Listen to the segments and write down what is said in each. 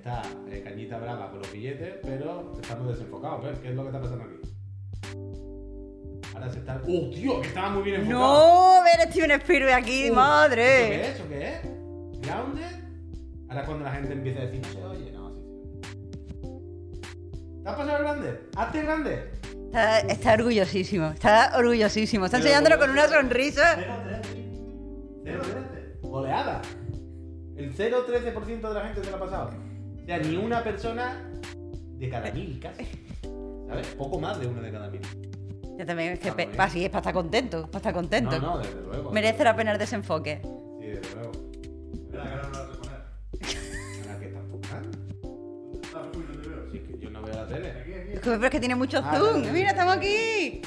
está eh, Cañita Brava con los billetes, pero estamos desenfocados. ¿ves? ¿Qué es lo que está pasando aquí? Ahora se está. ¡Oh, tío! Que estaba muy bien enfocado. No, ver Steven Spielberg aquí, Uh, ¿Eso madre. qué es? ¿Eso qué es? ¿Grounded? Ahora es cuando la gente empieza a decir, no se oye, no, sí, sí. ¿Te has pasado grande? ¿Hazte grande? Está, está orgullosísimo, está orgullosísimo. Está enseñándolo con una sonrisa. 0,13. Goleada. El 0,13% de la gente se lo ha pasado. O sea, ni una persona de cada mil casi. ¿Sabes? Poco más de uno de cada mil. Yo también, es que pe- pa- bien. sí, es para estar contento, para estar contento. No, no, desde luego. Merece la pena el desenfoque. Sí, desde luego. Ahora que está enfocando. Sí, que yo no veo la tele. Es que, pero es que tiene mucho Ah, zoom. no, no, Mira, no. estamos aquí.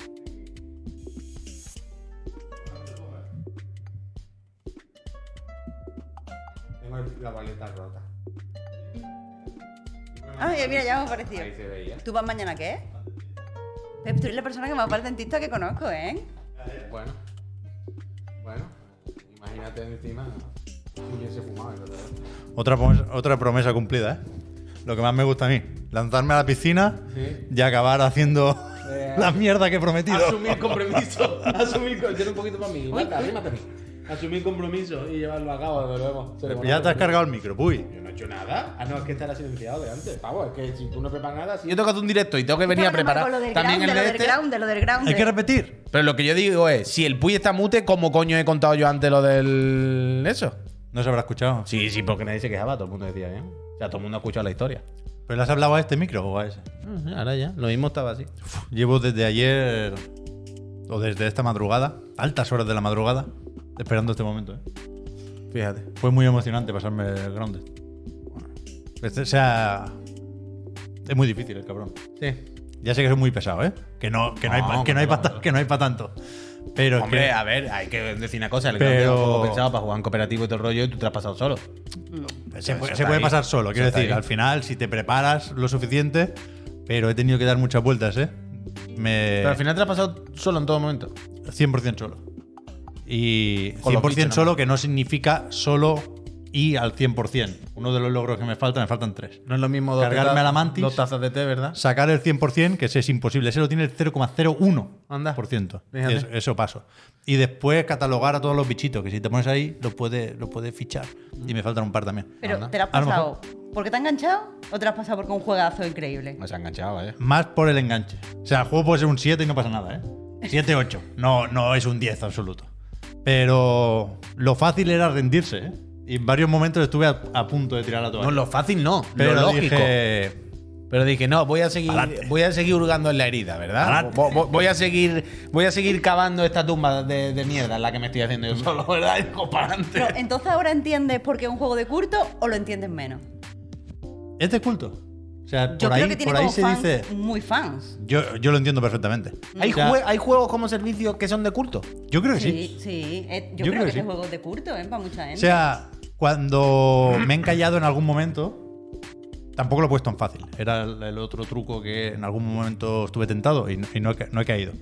Tengo el- la paleta rota. Ay, mira, ya hemos aparecido. Ahí se veía. ¿Tú vas mañana qué? Pep, tú eres la persona que más va al dentista que conozco, ¿eh? Bueno. Bueno. Imagínate encima. Si hubiese fumado, en verdad. Otra, promesa- otra promesa cumplida, ¿eh? Lo que más me gusta a mí. Lanzarme a la piscina Sí. y acabar haciendo Eh, la mierda que he prometido. Asumir compromiso. Asumir compromiso. Tiene un poquito para mí. Mata, arrímate a mí. Asumir compromiso y llevarlo a cabo, desde luego. Se le ya te has cargado el micro, uy. Yo no he hecho nada. Ah, no, es que estará silenciado de antes. Pavo, es que si tú no preparas nada, si yo tengo que hacer un directo y tengo que venir a preparar lo también el de lo este. ground, de lo del ground. Hay que repetir. Pero lo que yo digo es, si el Puy está mute, ¿cómo coño he contado yo antes lo del eso? No se habrá escuchado. Sí, sí, porque nadie se quejaba, todo el mundo decía bien. O sea, todo el mundo ha escuchado la historia. ¿Pero le has hablado a este micro o a ese? Ahora ya, lo mismo estaba así. Llevo desde ayer o desde esta madrugada, altas horas de la madrugada, esperando este momento. ¿eh? Fíjate. Fue muy emocionante pasarme el Grounded. Este- o sea, es muy difícil el cabrón. Sí. Ya sé que soy muy pesado, ¿eh? Que no, que no, hay, No, que no hay para que no hay pa' tanto. Pero es Hombre, que- a ver, hay que decir una cosa. El Pero- Pero... pensado para jugar en cooperativo y todo el rollo y tú te has pasado solo. se, puede- eso se está puede ahí. pasar solo, quiero está decir. ahí. Al final, si te preparas lo suficiente, pero he tenido que dar muchas vueltas, ¿eh? Me... Pero al final te lo has pasado solo en todo momento. 100% solo. Y Con los 100% bichos, ¿no? solo, que no significa solo y al 100%. Uno de los logros que me faltan, me faltan tres. No es lo mismo dos Cargarme tazas- a la mantis. Dos tazas de té, ¿verdad? Sacar el 100%, que ese es imposible. Ese lo tiene el 0,01%. Anda. Por ciento. Fíjate. Es- eso paso. Y después catalogar a todos los bichitos, que si te pones ahí, lo puedes lo puedes fichar. Y me faltan un par también. Pero, Anda. ¿te lo has pasado porque te ha enganchado o te lo has pasado porque es un juegazo increíble? Me has enganchado, ¿eh? Más por el enganche. O sea, el juego puede ser un 7 y no pasa nada, ¿eh? 7, 8. No, no es un 10 absoluto. Pero lo fácil era rendirse, ¿eh? Y en varios momentos estuve a, a punto de tirar la toalla. No, lo fácil no. pero lo lógico. dije, Pero dije, no, voy a seguir, Pa'lante. voy a seguir hurgando en la herida, ¿verdad? Pa'lante. Vo- vo- Voy a seguir, voy a seguir cavando esta tumba de, de mierda en la que me estoy haciendo yo solo, ¿verdad? Y digo. Pero, ¿entonces ahora entiendes por qué es un juego de culto o lo entiendes menos? ¿es de culto? O sea, Yo por creo ahí, que tiene por ahí como se fans, dice... muy fans. Yo, yo lo entiendo perfectamente. ¿Hay, O sea, jue- ¿Hay juegos como servicio que son de culto? Yo creo que sí. Sí, sí. eh, yo, Yo creo, creo que, sí. juego es de culto, ¿eh? Para mucha gente. O sea, cuando me he encallado en algún momento, tampoco lo he puesto en fácil. Era el, el otro truco que en algún momento estuve tentado y, no, y no he, ca- no he caído.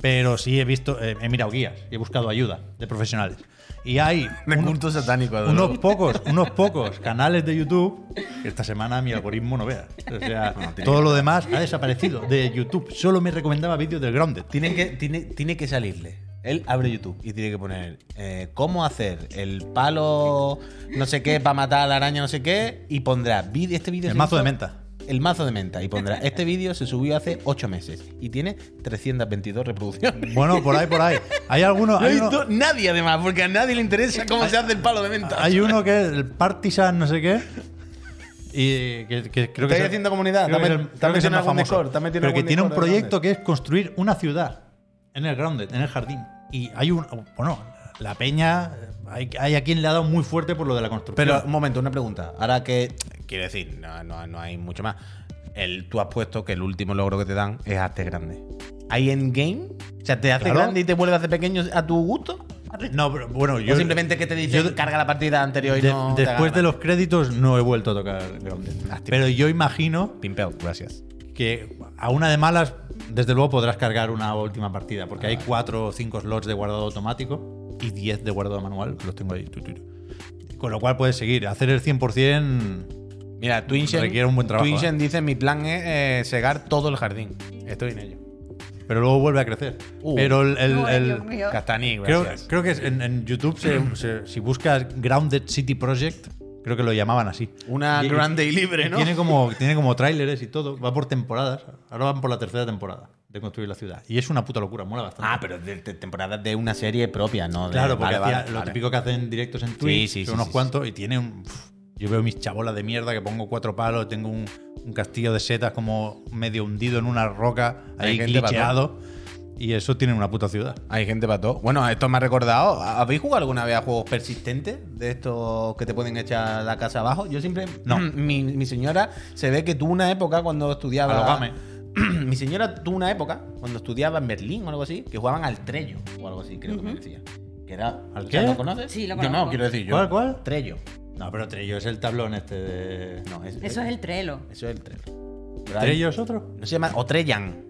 Pero sí he visto, eh, he mirado guías y he buscado ayuda de profesionales. Y hay De un- culto satánico. de unos pocos, unos pocos canales de YouTube que esta semana mi algoritmo no vea. O sea, tiene todo que- lo demás ha desaparecido de YouTube. Solo me recomendaba vídeos del Grounded. Tiene que, tiene, tiene que salirle. Él abre YouTube y tiene que poner eh, cómo hacer el palo no sé qué para matar a la araña no sé qué y pondrá este vídeo El mazo hizo- de menta. El mazo de menta y pondrá este vídeo se subió hace 8 meses y tiene 322 reproducciones Bueno, por ahí, por ahí. Hay algunos. hay uno- nadie además porque a nadie le interesa cómo se hace el palo de menta Hay uno que es el Partisan, no sé qué. Y que, que creo que ¿Estáis es el- haciendo comunidad? creo ¿Te que has es el- met- te has creo que es el metido en más algún en Pero que tiene un proyecto que es construir una ciudad en el Grounded, en el jardín. Y hay un. Bueno, la peña. Hay, hay a quien le ha dado muy fuerte por lo de la construcción. Pero un momento, una pregunta. Ahora que. Quiero decir, no, no- no hay mucho más. El, tú has puesto que el último logro que te dan es hazte grande. ¿Hay endgame? O sea, ¿te hace Claro. grande y te vuelve a hacer pequeño a tu gusto? No, pero bueno, yo. o simplemente que te dice yo- carga la partida anterior y de- no. después de los créditos no he vuelto a tocar. Lástima. Pero yo imagino Pimpeo, gracias. que a una de malas, desde luego podrás cargar una última partida, porque Ah. hay cuatro o cinco slots de guardado automático y 10 de guardado manual, que los tengo ahí. Con lo cual puedes seguir. Hacer el 100% Mira, Twinshen, Requiere un buen trabajo, Twinshen dice: Mi plan es eh, segar todo el jardín. Estoy en ello. Pero luego vuelve a crecer. Uh. Pero el, el- el- mío. Castani, creo, creo que es en, en YouTube, se- se- si buscas Grounded City Project, creo que lo llamaban así. Una Y- grande y libre, ¿no? Tiene como, tiene como tráileres y todo. Va por temporadas. Ahora van por la tercera temporada de construir la ciudad. Y es una puta locura, mola bastante. Ah, pero de, de temporadas de una serie propia, ¿no? De- Claro, porque vale, hacía vale, lo vale. típico que hacen directos en Twitch, sí, son sí, unos sí, cuantos, y tiene un. Yo veo mis chabolas de mierda que pongo cuatro palos, tengo un, un castillo de setas como medio hundido en una roca, Hay ahí gente para glitcheado. Y eso tiene una puta ciudad. Hay gente para todo. Bueno, esto me ha recordado. ¿Habéis jugado alguna vez a juegos persistentes? De estos que te pueden echar la casa abajo. Yo siempre. No. Mi, mi señora se ve que tuvo una época cuando estudiaba. A lo game. mi señora tuvo una época cuando estudiaba en Berlín o algo así, que jugaban al Trello o algo así, creo que me decía. Que era. ¿Al qué? ¿Lo conoces? Sí, lo Yo no, conozco. quiero decir yo. ¿Cuál, cuál? Trello. No, pero Trello es el tablón este de. No, es, Eso es el Trello. Eso es el Trello. Pero hay- ¿Trello es otro? No se llama. O Trellan.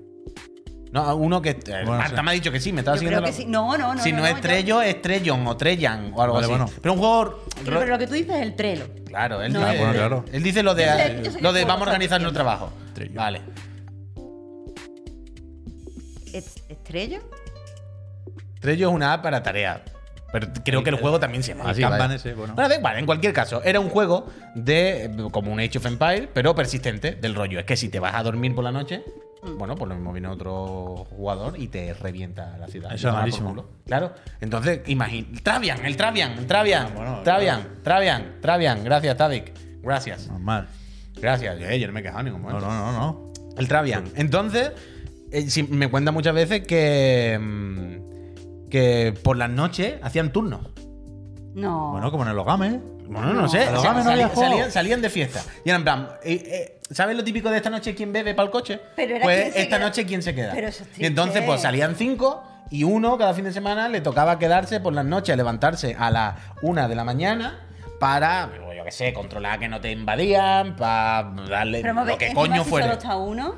No, uno que. eh, Bueno, Marta sí. me ha dicho que sí, me estaba Yo siguiendo. creo que la- sí. No, no, no. si no, es yo- Trello, es Trellon o Trellan o algo Vale, así. bueno. Pero un juego. Pero, pero lo que tú dices es el Trello. Claro, él No, dice, Ah, bueno, claro. él dice lo de, Yo sé- yo sé lo de vamos a organizar nuestro diciendo. trabajo. Trello. Vale. ¿Es, es Trello? Trello es una app para tareas. Pero creo que el juego también se llama así. Kanban ese, bueno. da igual, en cualquier caso, era un juego de como un Age of Empire, pero persistente del rollo. Es que si te vas a dormir por la noche, bueno, pues lo mismo viene otro jugador y te revienta la ciudad. Eso es malísimo. Claro. Entonces, imagina. Travian, el Travian, el Travian. Ah, bueno, Travian, Travian, Travian. Gracias, Tadik. Gracias. Normal. Gracias. Eh, yo no me he quejado en ningún No, momento. no, no, no. El Travian. Entonces, eh, me cuenta muchas veces que. mm, que por las noches hacían turnos. No. Bueno, como en el Ogame. Bueno, no, No. sé. Pero o sea, Game no había salí- juego. salían, salían de fiesta. Y eran en plan, eh, eh, ¿sabes lo típico de esta noche quién bebe para el coche? Pero era pues esta noche quién se queda. Pero eso es y entonces, pues salían cinco y uno cada fin de semana le tocaba quedarse por las noches, levantarse a las una de la mañana para, yo qué sé, controlar que no te invadían, para darle Pero lo que encima coño si fuera. solo está uno,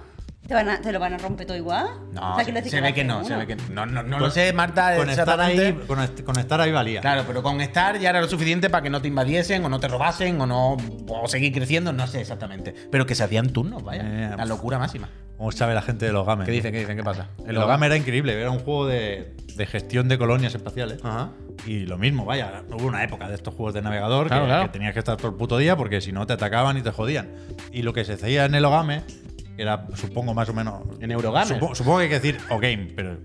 ¿te, van a- te lo van a romper todo igual. No, O sea, se ve que no, se uno. ve que no. No, no lo sé, Marta, Con estar, ahí, con, est- con estar ahí valía. Claro, pero con estar ya era lo suficiente para que no te invadiesen o no te robasen o no o seguir creciendo, no sé exactamente. Pero que se hacían turnos, vaya. Eh, la locura máxima. ¿Cómo sabe la gente del Ogame? ¿Qué dicen? ¿Qué dicen? ¿Qué pasa? El Ogame era increíble, era un juego de, de gestión de colonias espaciales. Ajá. Y lo mismo, vaya, hubo una época de estos juegos de navegador Claro, que, claro. que tenías que estar todo el puto día porque si no te atacaban y te jodían. Y lo que se hacía en el Ogame, que era, supongo, más o menos. En Eurogamer. Supo- supongo que hay que decir Ogame, pero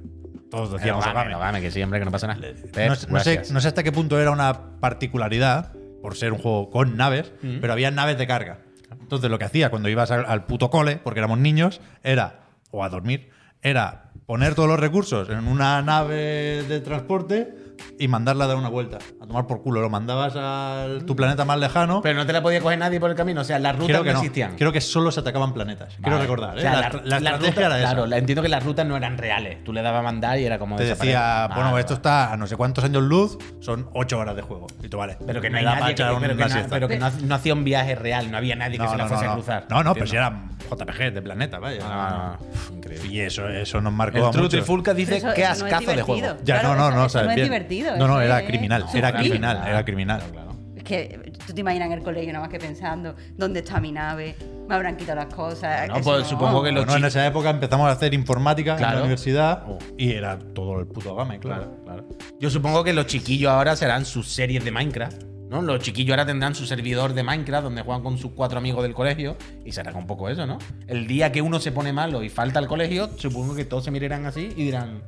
todos decíamos Ogame, Ogame. Ogame, que sí, hombre, que no pasa nada. Pep, No, sé- no sé, gracias. no sé hasta qué punto era una particularidad, por ser un juego con naves, Mm. pero había naves de carga. Entonces lo que hacía cuando ibas al, al puto cole, porque éramos niños, era, o a dormir, era poner todos los recursos en una nave de transporte y mandarla a dar una vuelta, a tomar por culo. Lo mandabas a tu planeta más lejano. Pero no te la podía coger nadie por el camino. O sea, las rutas Creo no, que no. existían. Creo que solo se atacaban planetas. Quiero Vale. recordar. O ¿eh? sea, la, la- la las estrategia rutas- era esa. Claro, la- entiendo que las rutas no eran reales. Tú le dabas a mandar y era como Te decía, bueno, Vale, esto está a no sé cuántos años luz, son ocho horas de juego. Y tú, vale. Pero que no hay nadie que, pero que no- pero que no, no hacía un viaje real, no había nadie que No, se la fuese no, a cruzar. No, no, pero si Entiendo. era JPG de planeta, vaya. Ah, increíble. Y eso, eso nos marcó El a True. Trifulca dice eso- qué ascazo de divertido. juego. Ya, no, no, no, no es bien. No, no, era criminal, era criminal, era criminal. Claro, claro. Es que tú te imaginas en el colegio nada más que pensando, ¿dónde está mi nave? Me habrán quitado las cosas. No, pues supongo que los Bueno, en esa época empezamos a hacer informática en la universidad Oh. y era todo el puto game, claro. Claro, claro. Yo supongo que los chiquillos ahora serán sus series de Minecraft. ¿No? Los chiquillos ahora tendrán su servidor de Minecraft donde juegan con sus cuatro amigos del colegio y será un poco eso, ¿no? El día que uno se pone malo y falta al colegio, supongo que todos se mirarán así y dirán.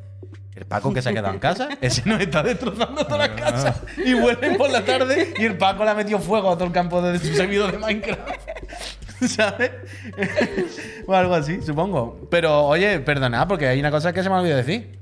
El Paco que se ha quedado en casa, ese nos está destrozando toda la casa. Y vuelven por la tarde y el Paco le ha metido fuego a todo el campo de su servidor de Minecraft. ¿Sabes? o algo así, supongo. Pero, oye, perdonad, porque hay una cosa que se me ha olvidado decir.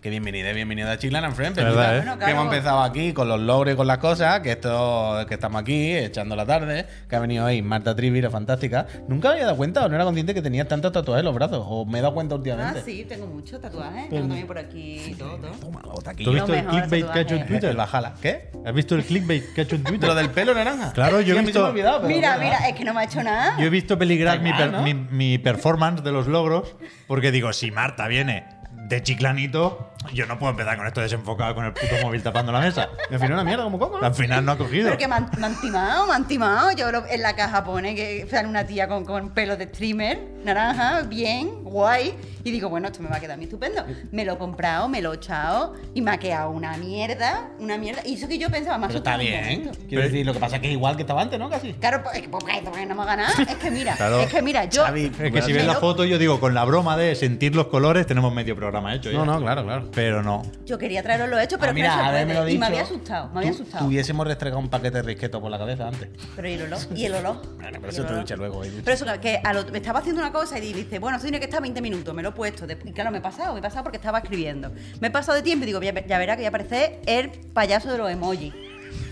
Que bienvenida, bienvenida a Chiclan and Friends. verdad, ¿eh? Bueno, Que hemos empezado aquí con los logros y con las cosas, que esto, que estamos aquí echando la tarde, que ha venido ahí Marta Trivi, la fantástica. Nunca me había dado cuenta o no era consciente que tenía tantos tatuajes en los brazos, o me he dado cuenta Ah, últimamente. sí, tengo muchos tatuajes. Tengo también por aquí y todo. todo. Toma, la bota aquí. ¿Tú has visto el clickbait que ha hecho en. Twitter? El bajala. ¿Qué? ¿Has visto el clickbait que ha hecho en Twitter? Lo del pelo naranja. Claro, yo Sí, he visto- olvidado, pero Mira, mira, es que no me ha hecho nada. Yo he visto peligrar Da mi, per- ¿no? mi- mi performance de los logros porque digo, si Marta viene de chiclanito, Yo no puedo empezar con esto desenfocado con el puto móvil tapando la mesa. Me final una mierda como coco, ¿no? Al final no ha cogido. Pero que me han, me han timado, me han timado. Yo lo- en la caja pone que sale una tía con, con pelo de streamer, naranja, bien, guay. Y digo, bueno, esto me va a quedar muy estupendo. Me lo he comprado, me lo he echado y me ha quedado una mierda, una mierda. Y eso que yo pensaba más Pero está bien. Quiero decir, lo que pasa es que es igual que estaba antes, ¿no? Casi. Claro, pues, porque, porque no me ha ganado. Es que mira, Claro. es que mira, yo. Xavi, Es que si ves la foto, yo digo, con la broma de sentir los colores, tenemos medio programa hecho. ya. No, no, claro, claro. Pero no. Yo quería traeros lo hecho, pero Ah, no se mira, puede. habérmelo Y dicho. me había asustado, me había asustado. Tuviésemos restregado un paquete de risqueto por la cabeza antes. Pero y el olor, y el olor. Bueno, pero eso te ducha luego. ducha. Pero eso, que a lo- me estaba haciendo una cosa y dice, bueno, esto tiene que estar 20 minutos, me lo he puesto. Y claro, me he pasado, me he pasado porque estaba escribiendo. Me he pasado de tiempo y digo, ya, ya verá que voy a aparecer el payaso de los emojis.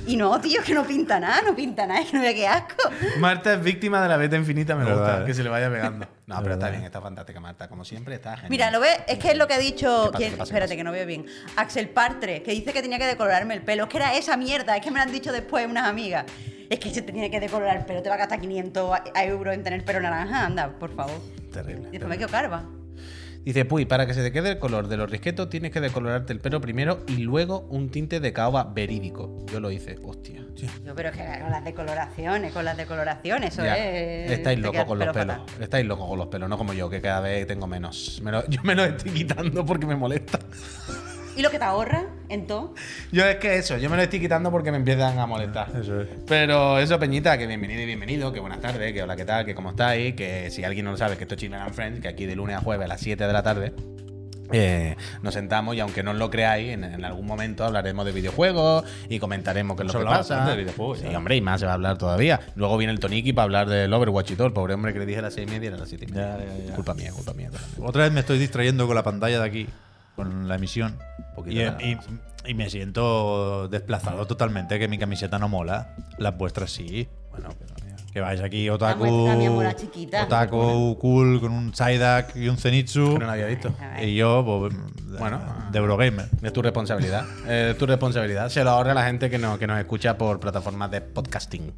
Y no, tío, que no pinta nada, no pinta nada, es que no vea qué asco. Marta es víctima de la beta infinita, me Verdad, gusta. ¿eh? Que se le vaya pegando. No, pero está bien, está fantástica, Marta. Como siempre, está genial. Mira, ¿lo ves? Es que es lo que ha dicho. ¿Qué pasa, ¿quién? qué pasa, qué Espérate, pasa? que no veo bien. Axel Partre, que dice que tenía que decolorarme el pelo. Es que era esa mierda, es que me lo han dicho después unas amigas. Es que se te tiene que decolorar el pelo, te va a gastar 500 a- a euros en tener pelo naranja. Anda, por favor. Terrible. Y después me quedo calva. Dice, Puy, para que se te quede el color de los risquetos tienes que decolorarte el pelo primero y luego un tinte de caoba verídico. Yo lo hice, hostia. Yo, pero es que con las decoloraciones, con las decoloraciones, eso Ya. es. Estáis locos con los pelo pelos. fatal. Estáis locos con los pelos, no como yo, que cada vez tengo menos. Me lo- yo me los estoy quitando porque me molesta. ¿Y lo que te ahorra en todo? Yo es que eso, yo me lo estoy quitando porque me empiezan a molestar. Eso es. Pero eso, Peñita, que bienvenido y bienvenido, que buenas tardes, que hola, ¿qué tal? Que cómo estáis, que si alguien no lo sabe, que esto es Chismen and Friends, que aquí de lunes a jueves a las 7 de la tarde eh, nos sentamos y aunque no os lo creáis, en, en algún momento hablaremos de videojuegos y comentaremos qué es lo que pasa. de videojuegos, Sí, ya. hombre, y más se va a hablar todavía. Luego viene el Toniki para hablar del Overwatch y todo. El pobre hombre que le dije a las 6 y media era a las 7 y media. Ya, ya, ya. Culpa mía, culpa mía. culpa mía. Otra vez me estoy distrayendo con la pantalla de aquí, con la emisión. poquito Y, y- más. y me siento desplazado totalmente, que mi camiseta no mola. Las vuestras sí. Bueno, pero mira. Que vais aquí, otaku. Otaku cool, con un Psyduck y un Zenitsu. Que no lo había visto. Y yo, pues, de, Bueno. de Eurogamer. Es tu responsabilidad. Es tu responsabilidad. Se lo ahorra la gente que, no, que nos escucha por plataformas de podcasting.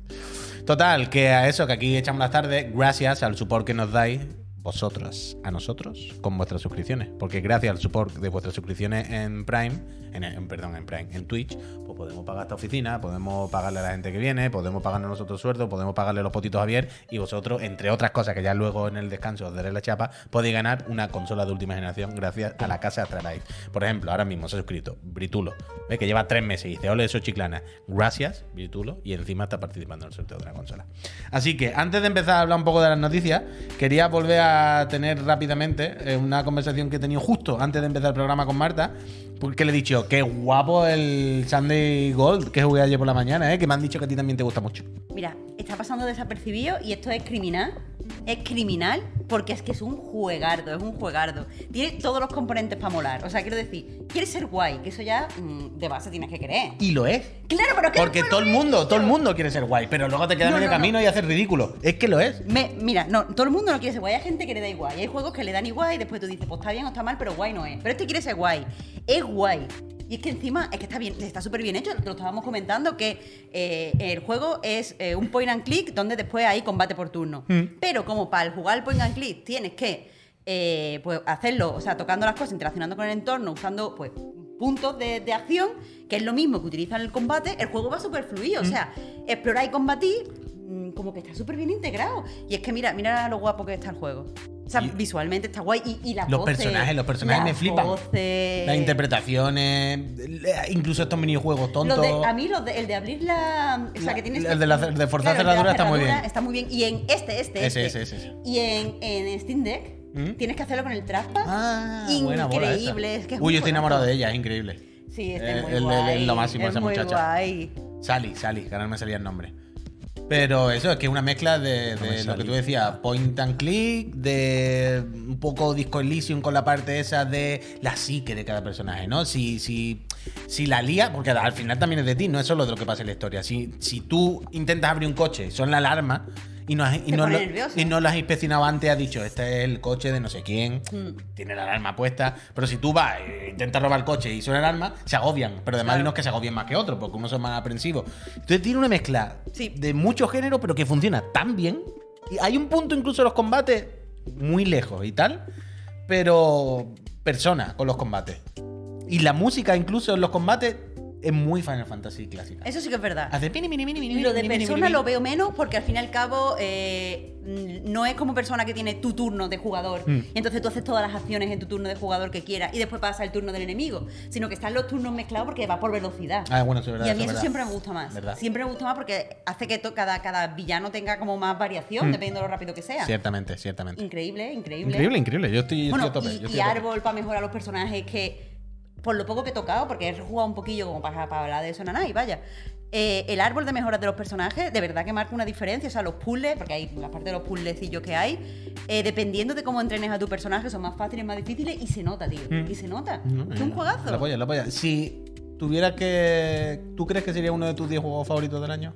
Total, que a eso, que aquí echamos las tardes, gracias al support que nos dais vosotros a nosotros con vuestras suscripciones. Porque gracias al support de vuestras suscripciones en Prime, en, perdón, en Prime, en Twitch, pues podemos pagar esta oficina, podemos pagarle a la gente que viene, podemos pagarnos nosotros sueldo, podemos pagarle los potitos a Javier y vosotros, entre otras cosas que ya luego en el descanso os daré la chapa, podéis ganar una consola de última generación gracias a la casa Astralife. Por ejemplo, ahora mismo se ha suscrito Britulo, que lleva tres meses y dice, ole, eso chiclana. Gracias, Britulo, y encima está participando en el sorteo de la consola. Así que antes de empezar a hablar un poco de las noticias, quería volver a tener rápidamente eh, una conversación que he tenido justo antes de empezar el programa con Marta, porque le he dicho, qué guapo el Sunday Gold que jugué ayer por la mañana, ¿eh? que me han dicho que a ti también te gusta mucho. Mira, está pasando desapercibido y esto es criminal. Es criminal porque es que es un juegardo, es un juegardo. Tiene todos los componentes para molar. O sea, quiero decir, quieres ser guay, que eso ya mm, de base tienes que querer. Y lo es. Claro, pero es que Porque todo el mundo, todo el mundo quiere ser guay, pero luego te quedas No, medio no, no. camino y haces ridículo. Es que lo es. Me- mira, no, todo el mundo no quiere ser guay. Hay gente que le da igual. Y hay juegos que le dan igual y después tú dices, pues está bien o está mal, pero guay no es. Pero este quiere ser guay. Es guay. Y es que encima es que está bien, está súper bien hecho. Te lo estábamos comentando que eh, el juego es eh, un point and click donde después hay combate por turno. Pero como para el jugar el point and click tienes que eh, pues hacerlo, o sea, tocando las cosas, interaccionando con el entorno, usando pues puntos de, de acción, que es lo mismo que utilizan en el combate, el juego va súper fluido. O sea, explorar y combatir mm, como que está súper bien integrado. Y es que mira, mira lo guapo que está el juego. O sea, Y- visualmente está guay. Y, y las Los voces, personajes, los personajes me las flipan. voces- Las interpretaciones, incluso estos minijuegos tontos. Los de- a mí los de- el de abrir la... O sea, La- que tienes el de la- de forzar la cerradura está muy bien. Está muy bien. Y en este, este, Ese, este. ese, ese. Y en, en Steam Deck ¿Mm? tienes que hacerlo con el trackpad. Ah. Increíble. Es que es Uy, yo estoy enamorado de ella, es increíble. Sí, está Eh, muy el- el- guay. el- lo máximo es esa muy muchacha. guay. Sally, Sally, que ahora no me salía el nombre. Pero eso, es que es una mezcla de, lo que tú decías, point and click, de un poco Disco Elysium con la parte esa de la psique de cada personaje, ¿no? Si, si, si la lía, porque al final también es de ti, no es solo de lo que pasa en la historia. Si, si tú intentas abrir un coche, son la alarma, y no, y no, lo, y no lo has inspeccionado antes, has dicho, este es el coche de no sé quién, Hmm. tiene la alarma puesta. Pero si tú vas e intentas robar el coche y suena alarma, se agobian. Pero además hay unos que se agobian más que otros, porque unos son más aprensivos. Entonces tiene una mezcla Sí. de muchos géneros, pero que funciona tan bien. Y hay un punto incluso en los combates muy lejos y tal, pero persona con los combates. Y la música, incluso en los combates, es muy Final Fantasy clásica. Eso sí que es verdad. Hace pini, mini, mini, mini, Lo de mini, mini, persona mini, lo mini. veo menos porque al fin y al cabo eh, no es como persona que tiene tu turno de jugador Mm. y entonces tú haces todas las acciones en tu turno de jugador que quieras y después pasa el turno del enemigo, sino que están los turnos mezclados porque va por velocidad. Ah, bueno, eso es verdad. y a mí es eso siempre me gusta más. ¿Verdad? Siempre me gusta más porque hace que cada, cada villano tenga como más variación Mm. dependiendo de lo rápido que sea. Ciertamente, ciertamente. Increíble, increíble. Increíble, increíble. Yo estoy, Bueno, estoy a tope. y, yo y estoy a tope. árbol para mejorar los personajes que, por lo poco que he tocado, porque he jugado un poquillo como para, para hablar de eso, nada, y vaya. eh, el árbol de mejoras de los personajes, de verdad que marca una diferencia. O sea, los puzzles, porque hay la parte de los puzzlecillos que hay, eh, dependiendo de cómo entrenes a tu personaje, son más fáciles, más difíciles, y se nota, tío. Mm. Y se nota. No, es un juegazo. La polla, la polla. Si tuvieras que. ¿Tú crees que sería uno de tus 10 juegos favoritos del año?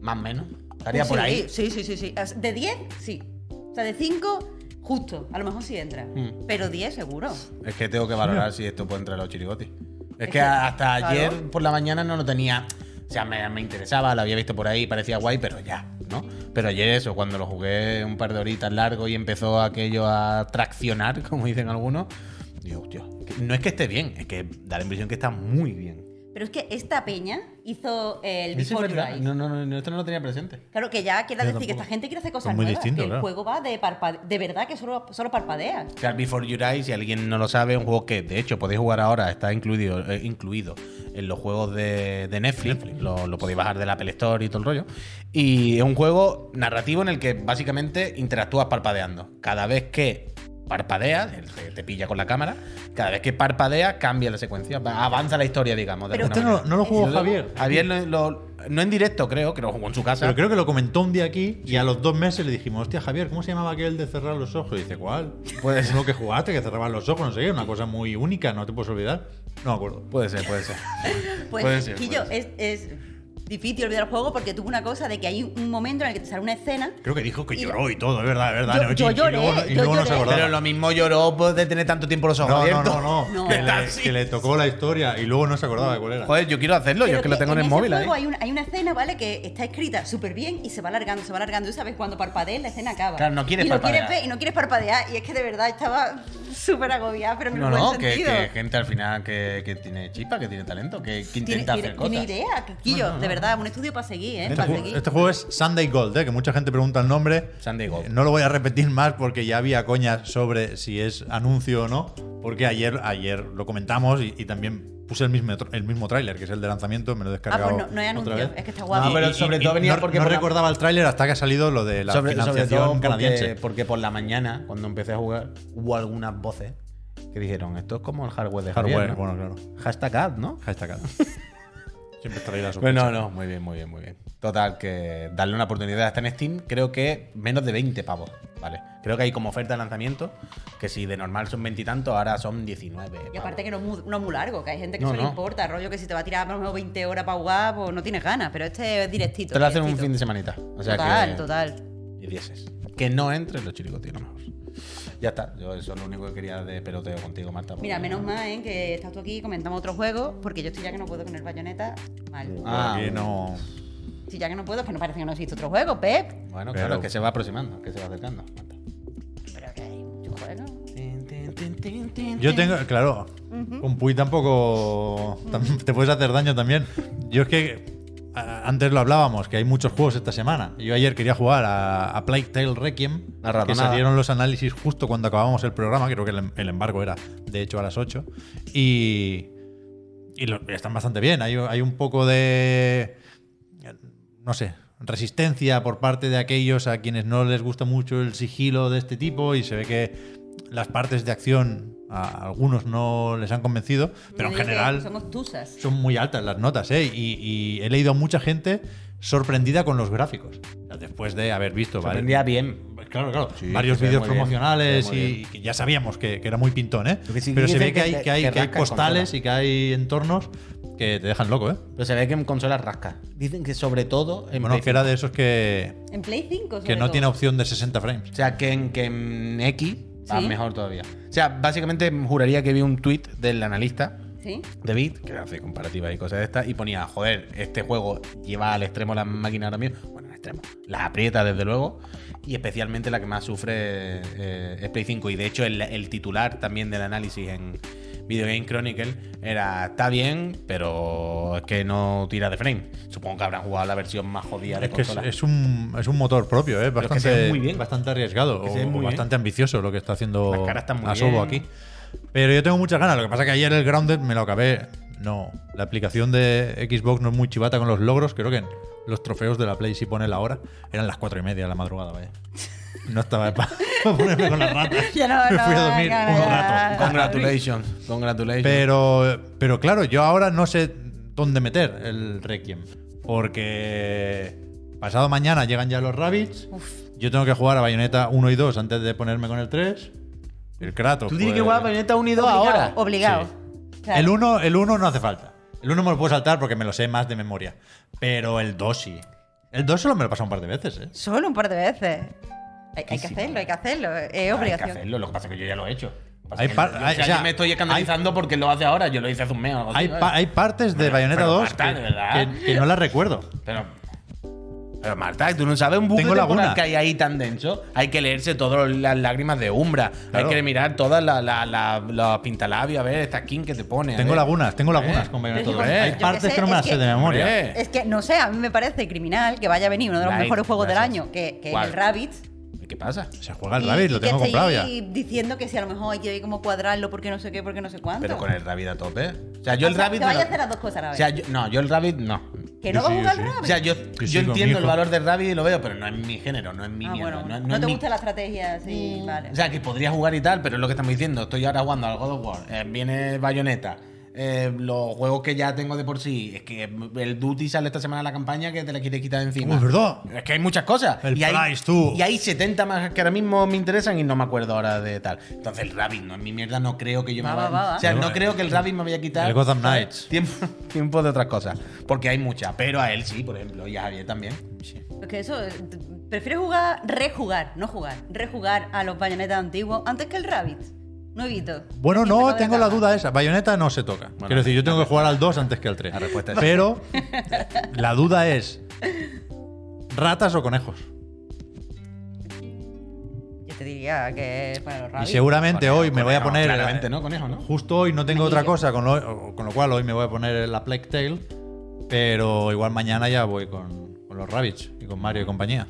Más o menos. Estaría Sí, por ahí. Sí, sí, sí, sí. De 10, sí. O sea, de 5, justo. A lo mejor sí entra. Mm. Pero 10 seguro. Es que tengo que valorar si esto puede entrar a los chirigotis. Es, Es que, que, hasta claro. ayer por la mañana no lo tenía. O sea, me, me interesaba, lo había visto por ahí, parecía guay, pero ya, ¿no? Pero ayer eso, cuando lo jugué un par de horitas largo y empezó aquello a traccionar, como dicen algunos, digo, hostia, que no es que esté bien, es que da la impresión que está muy bien. Pero es que esta peña hizo el Before verdad, Your Eyes. No, no, no, no, esto no lo tenía presente. Claro, que ya quiere Yo decir que esta gente quiere hacer cosas muy nuevas. distinto, que el claro. juego va de parpade de verdad que solo, solo parpadea. O sea, el Before Your Eyes, si alguien no lo sabe, es un juego que de hecho podéis jugar ahora, está incluido, eh, incluido en los juegos de, de Netflix, Lo, lo podéis bajar del Apple Store y todo el rollo. Y es un juego narrativo en el que básicamente interactúas parpadeando. Cada vez que parpadeas, el que te pilla con la cámara, cada vez que parpadeas cambia la secuencia, va- avanza la historia, digamos. De Pero- Este no, no lo jugó Lo- Javier. Javier lo- lo- no en directo, creo, que lo jugó en su casa. Pero creo que lo comentó un día aquí y a los dos meses le dijimos, hostia, Javier, ¿cómo se llamaba aquel de cerrar los ojos? Y dice, ¿cuál? Puede ser. Uno que jugaste, que cerrabas los ojos, no sé qué, una cosa muy única, no te puedes olvidar. No me acuerdo. Puede ser, puede ser. Pues, Puede ser, Quillo, puede es, es difícil olvidar el juego porque tuvo una cosa de que hay un momento en el que te sale una escena. Creo que dijo que Y- lloró y todo, es verdad, es verdad. Yo- ¿no? yo Y- y lloré, luego no- y yo luego no se acordaba. Pero lo mismo lloró pues, de tener tanto tiempo los ojos No, no, abiertos. no, no. No. Que, ¿Qué le, que tocó la historia y luego no se acordaba de cuál era. Joder, yo quiero hacerlo, yo es que lo tengo en el móvil ahí. juego hay una, hay una escena, ¿vale? Que está escrita súper bien y se va alargando, se va alargando. Y sabes, cuando parpadees, la escena acaba. Claro, no quieres y lo parpadear. quieres ver y no quieres parpadear. Y es que de verdad estaba súper agobiada, pero en No, el buen no, que, que gente al final que, que tiene chispa, que tiene talento, que, que intenta tiene- hacer cosas. tiene idea, Quillo, de verdad, un estudio para seguir, ¿eh? Este Para juego, seguir. este juego es Sunday Gold, ¿eh? que mucha gente pregunta el nombre. Sunday Gold. Eh, No lo voy a repetir más porque ya había coñas sobre si es anuncio o no, porque ayer, ayer lo comentamos y, y también puse el mismo, el mismo tráiler, que es el de lanzamiento, me lo he descargado. Ah, pues no- no otra anuncio, vez. es que está guapo. No, pero sobre todo venía no, porque no por la- recordaba el tráiler hasta que ha salido lo de la sobre, sobre financiación todo porque, canadiense. porque por la mañana, cuando empecé a jugar, hubo algunas voces que dijeron, esto es como el hardware de Javier, Hardware, ¿no? bueno, claro. Hashtag ad, ¿no? Hashtag ad. Siempre trae la Pues sospecha. no, no, muy bien, muy bien, muy bien. Total, que darle una oportunidad. Está en Steam, creo que menos de 20 pavos, ¿vale? Creo que hay como oferta de lanzamiento, que si de normal son 20 y tanto, ahora son 19. Y aparte que no, es muy- no es muy largo, que hay gente que No, eso le importa, rollo que si te va a tirar por lo menos 20 horas para jugar, pues no tienes ganas, pero este es directito. Te lo hacen un fin de semanita. O sea total, que, total. Y dieces. Que no entre los chiricotis, a lo mejor. Ya está. Yo eso es lo único que quería de peloteo contigo, Marta. Mira, menos mal ¿eh? que estás tú aquí y comentamos otro juego, porque yo estoy ya que no puedo con el bayoneta. Mal. Ah, Aquí no. Si ya que no puedo, es que no parece que no existe otro juego, Pep. Bueno, Pero- claro, es que se va aproximando, que se va acercando. Marta. Pero que hay muchos juegos. Yo tengo, claro, con Puy tampoco tam- te puedes hacer daño también. Yo es que antes lo hablábamos, que hay muchos juegos esta semana. Yo ayer quería jugar a, a Plague Tale Requiem, ratonada. que salieron los análisis justo cuando acabamos el programa, creo que el, el embargo era de hecho a las 8. Y, y lo- están bastante bien. Hay, hay un poco de, no sé, resistencia por parte de aquellos a quienes no les gusta mucho el sigilo de este tipo y se ve que las partes de acción a algunos no les han convencido, pero en general Son obtusas. son muy altas las notas, ¿eh? Y, y he leído a mucha gente sorprendida con los gráficos. Después de haber visto vari- aprendía bien. Claro, claro. Sí, varios vídeos promocionales y, y ya sabíamos que, que era muy pintón, ¿eh? Sí Pero se ve que que hay, que hay, que que hay consola. y que hay entornos que te dejan loco, ¿eh? Pero se ve que en consolas rasca. Dicen que sobre todo en Bueno, Play que era de esos que, En Play 5, sobre que no todo. tiene opción de 60 frames. O sea, que en, que en X va Sí. mejor todavía. O sea, básicamente juraría que vi un tweet del analista ¿Sí? de Bit, que hace comparativas y cosas de estas, y ponía, joder, este juego lleva al extremo las máquinas ahora mismo. Bueno, al extremo. Las aprieta, desde luego. Y especialmente la que más sufre eh, es Play 5. Y de hecho, el, el titular también del análisis en Video Game Chronicle era está bien, pero es que no tira de frame. Supongo que habrán jugado la versión más jodida de Es que es, consola. es un, es un motor propio, ¿eh? es que se bastante, ve muy bien. bastante arriesgado o, muy bastante ambicioso lo que está haciendo Asobo aquí. Pero yo tengo muchas ganas. Lo que pasa es que ayer el Grounded me lo acabé. No, la aplicación de Xbox no es muy chivata con los logros. Creo que los trofeos de la Play, si pone la hora, eran las cuatro y media de la madrugada, vaya. No estaba para ponerme con las ratas. Ya no, me no, fui a dormir ya, un ya. rato. Congratulations, congratulations. Pero, pero claro, yo ahora no sé dónde meter el Requiem. Porque pasado mañana llegan ya los Rabbits. Yo tengo que jugar a Bayonetta 1 y 2 antes de ponerme con el 3. El Kratos. Tú tienes pues- que jugar a Bayonetta 1 y 2 Obligado, ahora. Obligado. Claro. El 1, el 1 no hace falta. El 1 me lo puedo saltar porque me lo sé más de memoria. Pero el 2 sí. El 2 solo me lo he pasado un par de veces, ¿eh? Solo un par de veces. Hay, hay que hacerlo, hay que hacerlo. Es Hay que obligación. hacerlo, lo que pasa es que yo ya lo he hecho. Hay yo- hay- o sea, o sea, yo me estoy escandalizando porque lo hace ahora. Yo lo hice hace un mes Hay, pa- hay partes de Bayonetta pero 2 Marta, que, que- que no las recuerdo. Pero, pero Marta, tú no sabes un bucle que hay ahí tan denso. Hay que leerse todas las lágrimas de Umbra. Claro. Hay que mirar todas las la, la, los pintalabios, a ver esta skin que te pone. Tengo lagunas, tengo lagunas Eh, con Bayonetta Yo 2. qué sé, Hay partes que, sé, no me las sé de memoria. Es que, no sé, a mí me parece criminal que vaya a venir uno de los Light, mejores juegos del año, que, que es el Rabbids. ¿Y ¿Qué pasa? Se juega el Rabbit, lo tengo comprado ya. diciendo que si a lo mejor hay que cómo cuadrarlo porque no sé qué, porque no sé cuánto. Pero con el Rabbit a tope. O sea, yo el O sea, Rabbit. que vaya no- a hacer las dos cosas a la O vez. sea, yo- no, yo el Rabbit no. que yo no va a jugar sí. al O sea, yo, yo entiendo el valor del Rabbit y lo veo, pero no es mi género, no es mi Ah, mierda. bueno, no, no, no es te mi- gusta la estrategia, sí, vale. O sea, que podría jugar y tal, pero es lo que estamos diciendo. Estoy ahora jugando al God of War. eh, viene Bayonetta. Eh, los juegos que ya tengo de por sí. Es que el Duty sale esta semana la campaña que te la quieres quitar encima. Oh, es verdad. Es que hay muchas cosas. El y hay, Price, tú. Y hay 70 más que ahora mismo me interesan y no me acuerdo ahora de tal. Entonces el Rabbit no es mi mierda, no creo que yo Va, me va, vaya. va, va. O sea, no creo que el Rabbit me vaya a quitar. el Gotham. Knights. Tiempo, tiempo de otras cosas. Porque hay muchas. Pero a él sí, por ejemplo. Y a Javier también. Es que eso, prefiero jugar, rejugar, no jugar, rejugar a los bayonetas antiguos antes que el Rabbids. Nuevito. Bueno, no, tengo la duda esa. Bayonetta no se toca. Quiero decir, yo tengo que jugar al 2 antes que al 3. La respuesta es Pero la duda es: ¿ratas o conejos? Yo te diría que es para los Y seguramente hoy me voy a Conejo, poner. Claramente, ¿no? Conejo, ¿no? Justo hoy no tengo otra cosa, con lo, con lo cual hoy me voy a poner la Plague Tale. Pero igual mañana ya voy con, con los Rabbits y con Mario y compañía.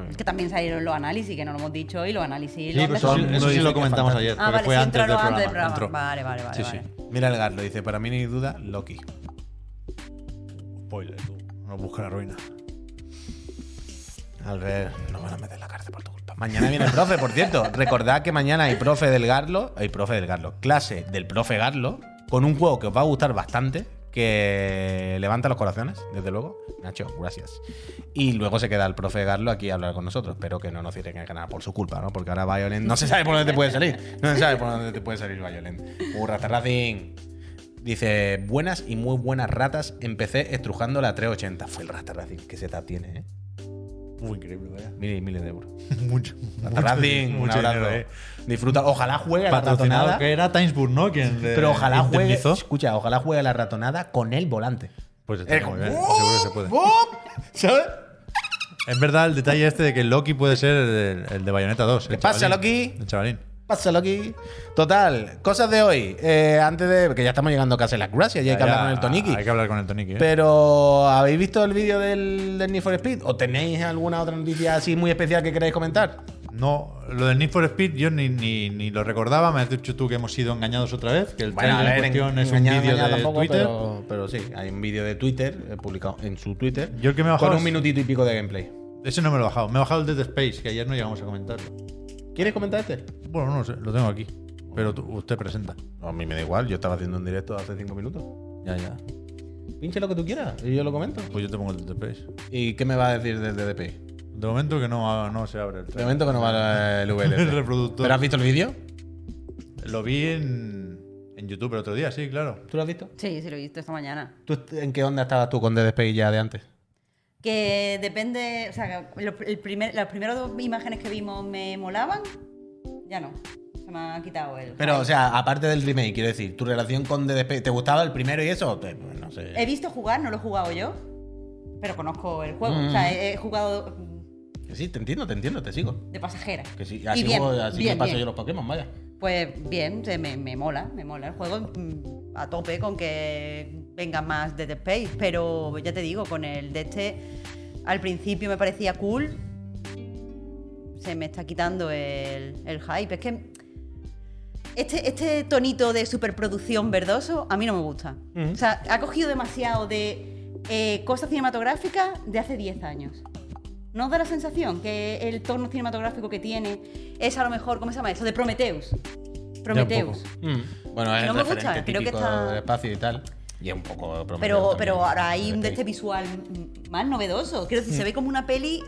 Bien. Que también salieron los análisis, que no lo hemos dicho hoy, los análisis. Sí, los eso, mundo eso sí lo comentamos es ayer, Ah, vale, fue sí, antes del entraron programa. antes del programa. entró. Vale, vale, vale. Sí, vale. sí. Mira el Gar, lo dice, para mí ni duda, Loki. Spoiler, tú. Nos busca la ruina. Albert, nos van a meter la cárcel por tu culpa. Mañana viene el profe, por cierto. Recordad que mañana hay profe del Garlo, hay profe del Garlo, clase del profe Garlo, con un juego que os va a gustar bastante, que levanta los corazones, desde luego. Nacho, gracias. Y luego se queda el profe Garlo aquí a hablar con nosotros. Espero que no nos cierren el canal por su culpa, ¿no? Porque ahora Violent no se sabe por dónde te puede salir. No se sabe por dónde te puede salir Violent. Urra, Racing. Dice, buenas y muy buenas ratas. Empecé estrujando la 380. Fue el Rata Racing. que se tiene, ¿eh? Muy increíble, vaya. Miles y miles de euros. mucho. Racing, un mucho abrazo. dinero, eh. Disfruta. Ojalá juegue a la ratonada. que era Timesburg, ¿no? Quien Pero ojalá juegue. Escucha, ojalá juegue a la ratonada con el volante. Pues está Eh, muy bien. Seguro que se puede. ¿Sabes? Es verdad el detalle este de que Loki puede ser el, el de Bayonetta 2. ¿Qué pasa, chavalín. Loki? El chavalín. Pásalo aquí. Total, cosas de hoy. Eh, antes de. que ya estamos llegando casi a las gracias y hay que Ya, hablar con el Toniki. Hay que hablar con el Toniki. ¿eh? Pero, ¿habéis visto el vídeo del, del Need for Speed? ¿O tenéis alguna otra noticia así muy especial que queráis comentar? No, lo del Need for Speed yo ni, ni, ni lo recordaba. Me has dicho tú que hemos sido engañados otra vez. Que el Bueno, trailer ver, en cuestión es un vídeo de tampoco, Twitter. Pero, pero sí, hay un vídeo de Twitter eh, publicado en su Twitter. Yo el que me he bajado Con un minutito y pico de gameplay. Ese no me lo he bajado. Me he bajado el Dead Space, que ayer no llegamos a comentarlo. ¿Quieres comentar este? Bueno, no sé, lo tengo aquí. Pero tú- usted presenta. No, a mí me da igual, yo estaba haciendo un directo hace cinco minutos. Ya, ya. Pinche lo que tú quieras y yo lo comento. Pues yo te pongo el Space. ¿Y qué me va a decir del DDP? De momento que no, no se abre el De momento que no va el El VLC. reproductor. ¿Pero has visto el vídeo? Lo vi en, en YouTube el otro día, sí, claro. ¿Tú lo has visto? Sí, sí, lo he visto esta mañana. ¿Tú ¿En qué onda estabas tú con Space ya de antes? Que depende, o sea, que lo- el primer, las primeras dos imágenes que vimos me molaban, ya no. Se me ha quitado el. Pero, o sea, aparte del remake, quiero decir, tu relación con Space, ¿te gustaba el primero y eso? Te- pues, no sé. He visto jugar, no lo he jugado yo, pero conozco el juego. Mm. O sea, he, he jugado Que sí, te entiendo, te entiendo, te sigo. de pasajera. Que sí, Y así, bien, juego- así bien, me paso bien. yo los Pokémon, vaya. Pues bien, se me, me mola, me mola el juego mm, a tope con que venga más Dead Space, pero ya te digo, con el de este al principio me parecía cool, se me está quitando el, el hype. Es que este, este tonito de superproducción verdoso a mí no me gusta. O sea, ha cogido demasiado de eh, cosas cinematográficas de hace 10 años. ¿No os da la sensación que el tono cinematográfico que tiene es a lo mejor, ¿cómo se llama eso? De Prometheus. Prometheus. Mm. Bueno, es No el me gusta, creo que está- del espacio y tal. Y es un poco Prometeo Pero, también. pero ahora hay un de este visual mm, más novedoso. Quiero decir, se ve como una peli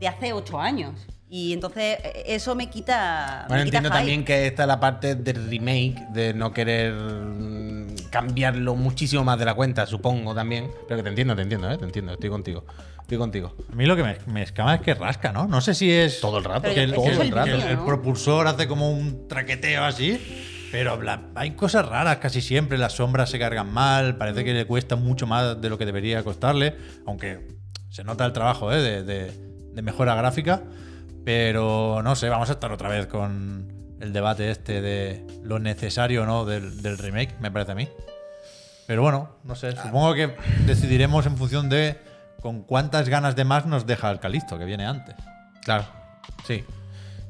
de hace 8 años. Y entonces eh, eso me quita. Bueno, me quita entiendo hype. también que esta es la parte del remake, de no querer mm, cambiarlo muchísimo más de la cuenta, supongo también. Pero que te entiendo, te entiendo, ¿eh? Te entiendo, estoy contigo. Estoy contigo. A mí lo que me, me escama es que rasca, ¿no? No sé si es. Todo el rato. Que el, es el- el que el- propulsor hace como un traqueteo así. Pero la- hay cosas raras casi siempre. Las sombras se cargan mal. Parece que le cuesta mucho más de lo que debería costarle. Aunque se nota el trabajo ¿eh? de, de- de mejora gráfica. Pero no sé, vamos a estar otra vez con el debate este de lo necesario o no del, del remake, me parece a mí. Pero bueno, no sé, supongo que decidiremos en función de con cuántas ganas de más nos deja el Calisto, que viene antes. Claro. Sí.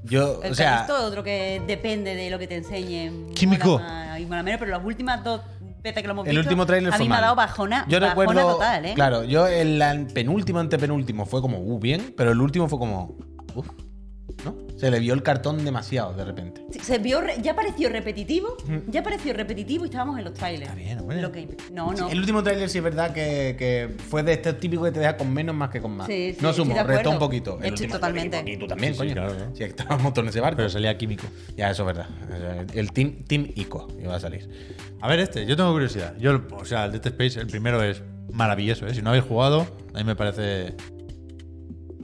Yo, El o sea, Callisto es otro que depende de lo que te enseñen. Químico. y menos, pero las últimas dos veces que lo hemos el visto. último tráiler A fue mí me ha dado bajona, Yo bajona recuerdo, total, ¿eh? claro, yo el penúltimo, antepenúltimo fue como, uh, bien, pero el último fue como, uff, ¿no? Se le vio el cartón demasiado de repente. Sí, Se vio, re- ya pareció repetitivo, ya pareció repetitivo y estábamos en los trailers. Está bien. Lo que- no, no. El último tráiler sí es verdad que, que fue de este típico que te deja con menos más que con más. Sí, sí, no acuerdo. restó un poquito. El Estoy totalmente. Y tú también, Sí, sí, coño. claro, claro. Sí, estábamos todos en ese barco. Pero salía químico. Ya, eso es verdad. El team, team Ico iba a salir. A ver, este, yo tengo curiosidad. Yo, o sea, el Dead Space, el primero es maravilloso, ¿eh? Si no habéis jugado, a mí me parece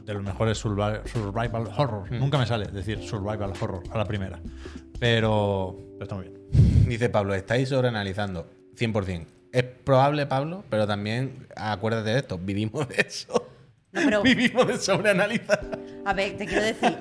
de los mejores survival, survival horror. Nunca me sale decir survival horror a la primera. Pero, pero está muy bien. Dice Pablo, estáis sobreanalizando. 100%. Es probable, Pablo, pero también acuérdate de esto. Vivimos de eso. No, pero- Vivimos de sobreanalizar. A ver, te quiero decir,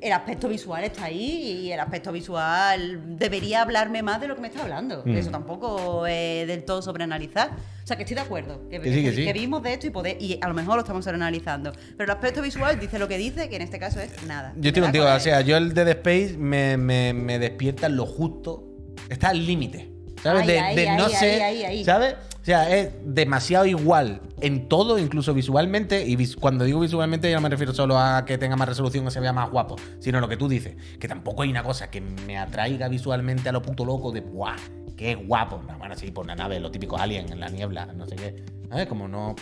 el aspecto visual está ahí y el aspecto visual debería hablarme más de lo que me está hablando. Mm. Eso tampoco es del todo sobreanalizar. O sea, que estoy de acuerdo. Que, Que sí, que sí. vimos de esto y, poder, y a lo mejor lo estamos sobreanalizando. Pero el aspecto visual dice lo que dice, que en este caso es nada. Yo estoy contigo, o sea, yo el Dead Space me, me, me despierta lo justo. Está al límite. ¿Sabes? De de no ahí. ¿Sabes? O sea, es demasiado igual en todo, incluso visualmente. Y vis- cuando digo visualmente, ya no me refiero solo a que tenga más resolución o se vea más guapo, sino lo que tú dices. Que tampoco hay una cosa que me atraiga visualmente a lo puto loco de ¡buah! ¡Qué guapo! Bueno, sí, por una nave, lo típico alien en la niebla, no sé qué. ¿Sabes? Como no.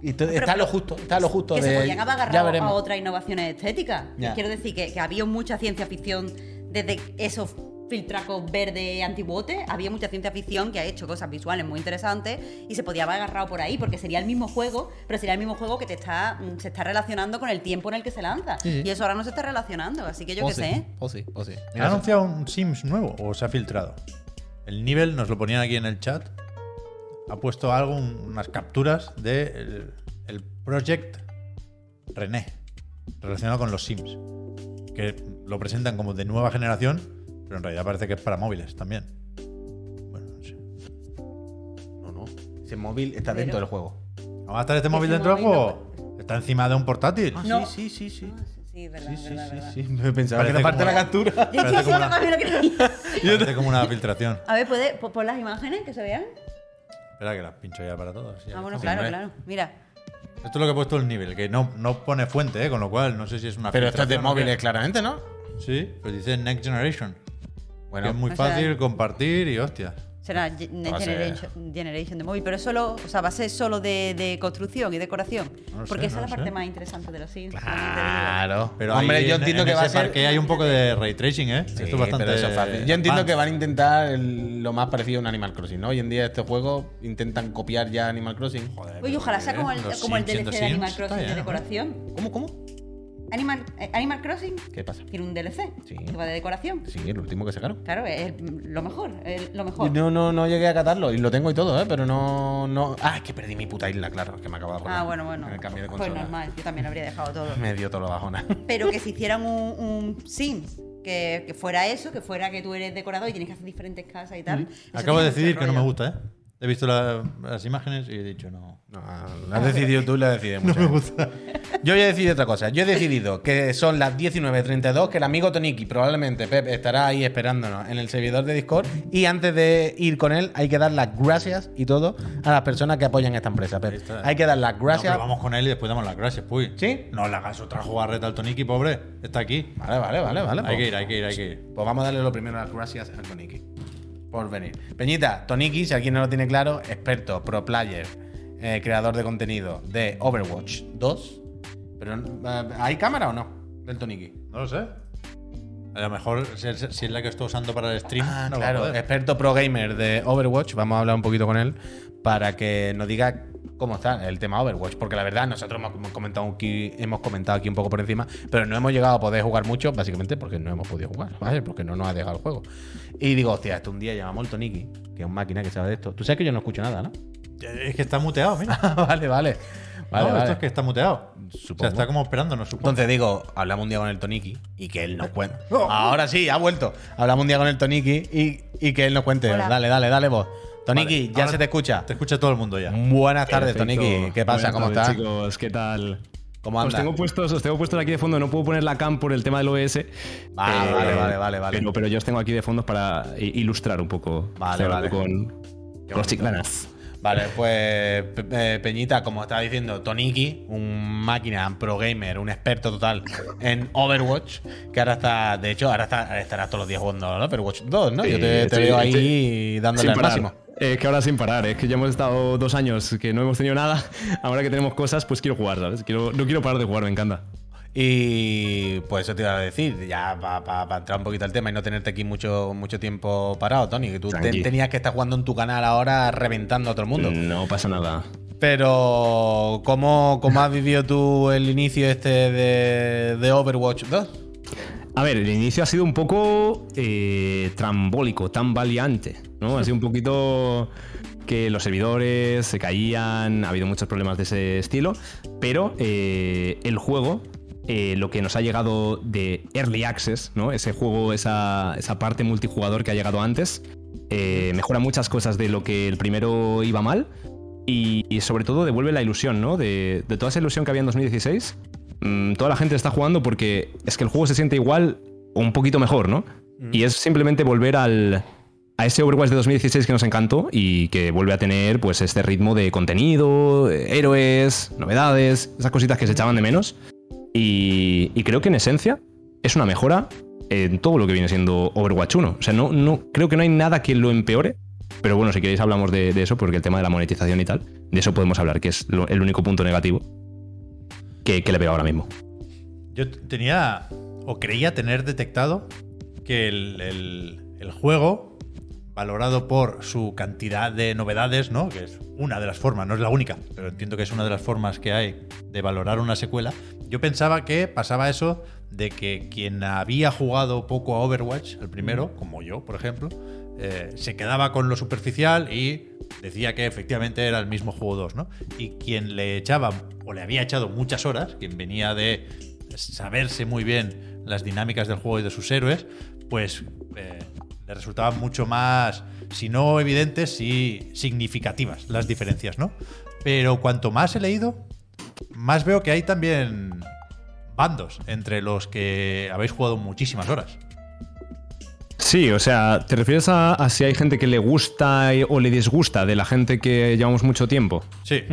Y to- Pero- está lo justo, está lo justo que de. se podían haber agarrado a otras innovaciones estéticas. Quiero decir que, que había mucha ciencia ficción desde esos filtracos verde antibote, había mucha ciencia ficción que ha hecho cosas visuales muy interesantes y se podía haber agarrado por ahí porque sería el mismo juego, pero sería el mismo juego que te está mm, se está relacionando con el tiempo en el que se lanza Sí, sí. y eso ahora no se está relacionando, así que yo qué sí, sé. O sí, o sí. ¿Han anunciado un Sims nuevo o se ha filtrado? El nivel, nos lo ponían aquí en el chat, ha puesto algo, un- unas capturas de el, el Project René, relacionado con los Sims, que lo presentan como de nueva generación, pero en realidad parece que es para móviles también. Bueno, no sé. No, no. Ese móvil está Pero- dentro del juego. ¿Va a estar este móvil dentro del móvil juego? Está encima de un portátil. No. sí, sí, sí. Ah, sí, es verdad, Sí, es sí, verdad, sí, verdad. sí. Me pensaba Parece que era parte de la como- captura. Yo estoy Parece como una- lo que creía. Parece como una filtración. A ver, ¿puede po- pon las imágenes que se vean? Espera que las pincho ya para todos. ya Ah, bueno, que- claro, hombre. claro. Mira, Esto es lo que ha puesto el nivel, que no, no pone fuente, ¿eh? con lo cual no sé si es una Pero esto es de filtración o qué. móviles, claramente, ¿no? Sí, pues dice Next Generation. Bueno, que es muy o sea- fácil compartir y hostias. será Next Generation, Generation de móvil, pero solo, o sea, va a ser solo de, de construcción y decoración. No lo sé, porque esa no es la parte más interesante de los Sims. claro. Pero Hombre, yo en- entiendo en que va a ser. parque hay un poco de ray tracing, ¿eh? Sí, Esto es bastante. pero eso es fácil. Yo entiendo que van a intentar el- lo más parecido a un Animal Crossing, ¿no? Hoy en día este juego intentan copiar ya Animal Crossing. Joder, Oye, ojalá sea como el, como el DLC de Animal Crossing de decoración. ¿Cómo, cómo? Animal, eh, Animal Crossing ¿Qué pasa? tiene un DLC Sí. que va de decoración. Sí, el último que sacaron. Claro, es lo mejor, es lo mejor. No, no, no llegué a catarlo y lo tengo y todo, ¿eh? Pero no, no. Ah, es que perdí mi puta isla, claro, que me acabo de ah, bueno, bueno. En el cambio de pues consola. normal, yo también lo habría dejado todo. Me dio todo lo bajona. Pero que si hicieran un, un Sims que, que fuera eso, que fuera que tú eres decorador y tienes que hacer diferentes casas y tal. Acabo de decidir que no me gusta, ¿eh? He visto la- las imágenes y he dicho no. No, lo has decidido tú y decidido mucho. me gusta. Yo he decidido otra cosa. Yo he decidido que son las 19.32, que el amigo Toniki, probablemente Pep, estará ahí esperándonos en el servidor de Discord. Y antes de ir con él, hay que dar las gracias y todo a las personas que apoyan esta empresa, Pep. Ahí está. Hay que dar las No, gracias. pero vamos con él y después damos las gracias, Puy. ¿Sí? No le hagas otra jugarreta al Toniki, pobre. Está aquí. Vale, vale, vale, vale. Hay pues- que ir, hay que ir, hay que ir. Pues vamos a darle lo primero las gracias a Toniki por venir. Peñita, Toniki, si alguien no lo tiene claro, experto, pro player, eh, creador de contenido de Overwatch 2. Pero, eh, ¿hay cámara o no? Del Toniki. No lo sé. A lo mejor si es, la que estoy usando para el stream. Ah, no claro, experto pro gamer de Overwatch. Vamos a hablar un poquito con él para que nos diga cómo está el tema Overwatch. Porque la verdad, nosotros hemos comentado aquí, hemos comentado aquí un poco por encima, pero no hemos llegado a poder jugar mucho, básicamente porque no hemos podido jugar, ¿vale? Porque no nos ha dejado el juego. Y digo, hostia, esto un día llamamos al Toniki, que es un máquina que sabe de esto. Tú sabes que yo no escucho nada, ¿no? Es que está muteado, mira. vale, vale. Vale, no, vale. esto es que está muteado. O Supongo. sea, está como esperándonos, supongo. Entonces digo, hablamos un día con el Toniki y que él nos cuente. Oh. Ahora sí, ha vuelto. Hablamos un día con el Toniki y, y que él nos cuente. Hola. Dale, dale, dale vos. Toniki, Vale, ya se te escucha. Te escucha todo el mundo ya. Buenas tardes, Perfecto. Toniki. ¿Qué pasa? Buenas ¿Cómo tardes, estás? chicos? ¿Qué tal? ¿Cómo Os andas? tengo, puestos, os tengo puestos aquí de fondo. No puedo poner la cam por el tema del OBS. Ah, Eh, vale, vale, vale, vale. Pero, pero yo os tengo aquí de fondo para ilustrar un poco. Vale, vale. Con, con los chiclanas. Vale, pues Pe- eh, Peñita, como estaba diciendo, Toniki, un máquina, pro gamer, un experto total en Overwatch, que ahora está, de hecho, ahora, está, ahora estarás todos los días jugando al Overwatch 2, ¿no? Sí, Yo te, te sí, veo ahí sí. dándole Sin al parar. máximo. Es que ahora sin parar, es que ya hemos estado dos años que no hemos tenido nada. Ahora que tenemos cosas, pues quiero jugar, ¿sabes? Quiero, no quiero parar de jugar, me encanta. Y pues eso te iba a decir, ya para entrar un poquito al tema y no tenerte aquí mucho, mucho tiempo parado, Tony, que tú te- tenías que estar jugando en tu canal ahora reventando a todo el mundo. No pasa nada. Pero, ¿cómo, cómo has vivido tú el inicio este de, de Overwatch 2? A ver, el inicio ha sido un poco eh, trambólico, tan valiante, ¿no? Ha sido un poquito que los servidores se caían, ha habido muchos problemas de ese estilo, pero eh, el juego, eh, lo que nos ha llegado de Early Access, ¿no? Ese juego, esa, esa parte multijugador que ha llegado antes, eh, mejora muchas cosas de lo que el primero iba mal y, y sobre todo devuelve la ilusión, ¿no? De, de toda esa ilusión que había en 2016. Mm, toda la gente está jugando porque es que el juego se siente igual o un poquito mejor, ¿no? Y es simplemente volver al, a ese Overwatch de 2016 que nos encantó y que vuelve a tener pues este ritmo de contenido, héroes, novedades, esas cositas que se echaban de menos. Y, y creo que en esencia es una mejora en todo lo que viene siendo Overwatch 1. O sea, no, no, creo que no hay nada que lo empeore. Pero bueno, si queréis hablamos de, de eso, porque el tema de la monetización y tal, de eso podemos hablar, que es lo- el único punto negativo que, le veo ahora mismo. Yo tenía, o creía tener detectado, que el, el- el juego, valorado por su cantidad de novedades, ¿no? Que es una de las formas, no es la única, pero entiendo que es una de las formas que hay de valorar una secuela. Yo pensaba que pasaba eso de que quien había jugado poco a Overwatch, el primero, como yo, por ejemplo, eh, se quedaba con lo superficial y decía que efectivamente era el mismo juego 2, ¿no? Y quien le echaba o le había echado muchas horas, quien venía de saberse muy bien las dinámicas del juego y de sus héroes, pues eh, le resultaban mucho más, si no evidentes, sí significativas las diferencias, ¿no? Pero cuanto más he leído, más veo que hay también bandos entre los que habéis jugado muchísimas horas. Sí, o sea, ¿te refieres a, a si hay gente que le gusta o le disgusta de la gente que llevamos mucho tiempo? Sí.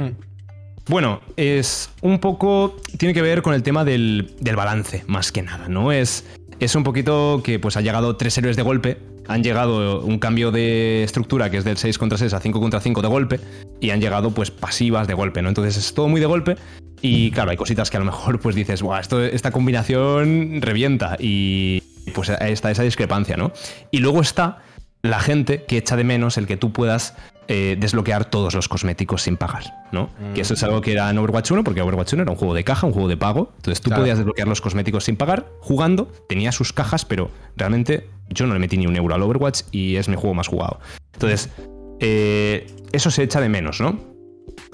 Bueno, es un poco. Tiene que ver con el tema del, del balance, más que nada, ¿no? Es, es un poquito que pues ha llegado tres héroes de golpe. Han llegado un cambio de estructura que es del 6 contra 6 a 5 contra 5 de golpe. Y han llegado pues pasivas de golpe, ¿no? Entonces es todo muy de golpe. Y claro, hay cositas que a lo mejor pues dices, Buah, esto, esta combinación revienta. Y pues ahí está esa discrepancia, ¿no? Y luego está la gente que echa de menos el que tú puedas eh, desbloquear todos los cosméticos sin pagar, ¿no? Que eso es algo que era en Overwatch 1, porque Overwatch 1 era un juego de caja, un juego de pago. Entonces tú Claro. podías desbloquear los cosméticos sin pagar jugando, tenía sus cajas, pero realmente yo no le metí ni un euro al Overwatch y es mi juego más jugado. Entonces, eh, eso se echa de menos, ¿no?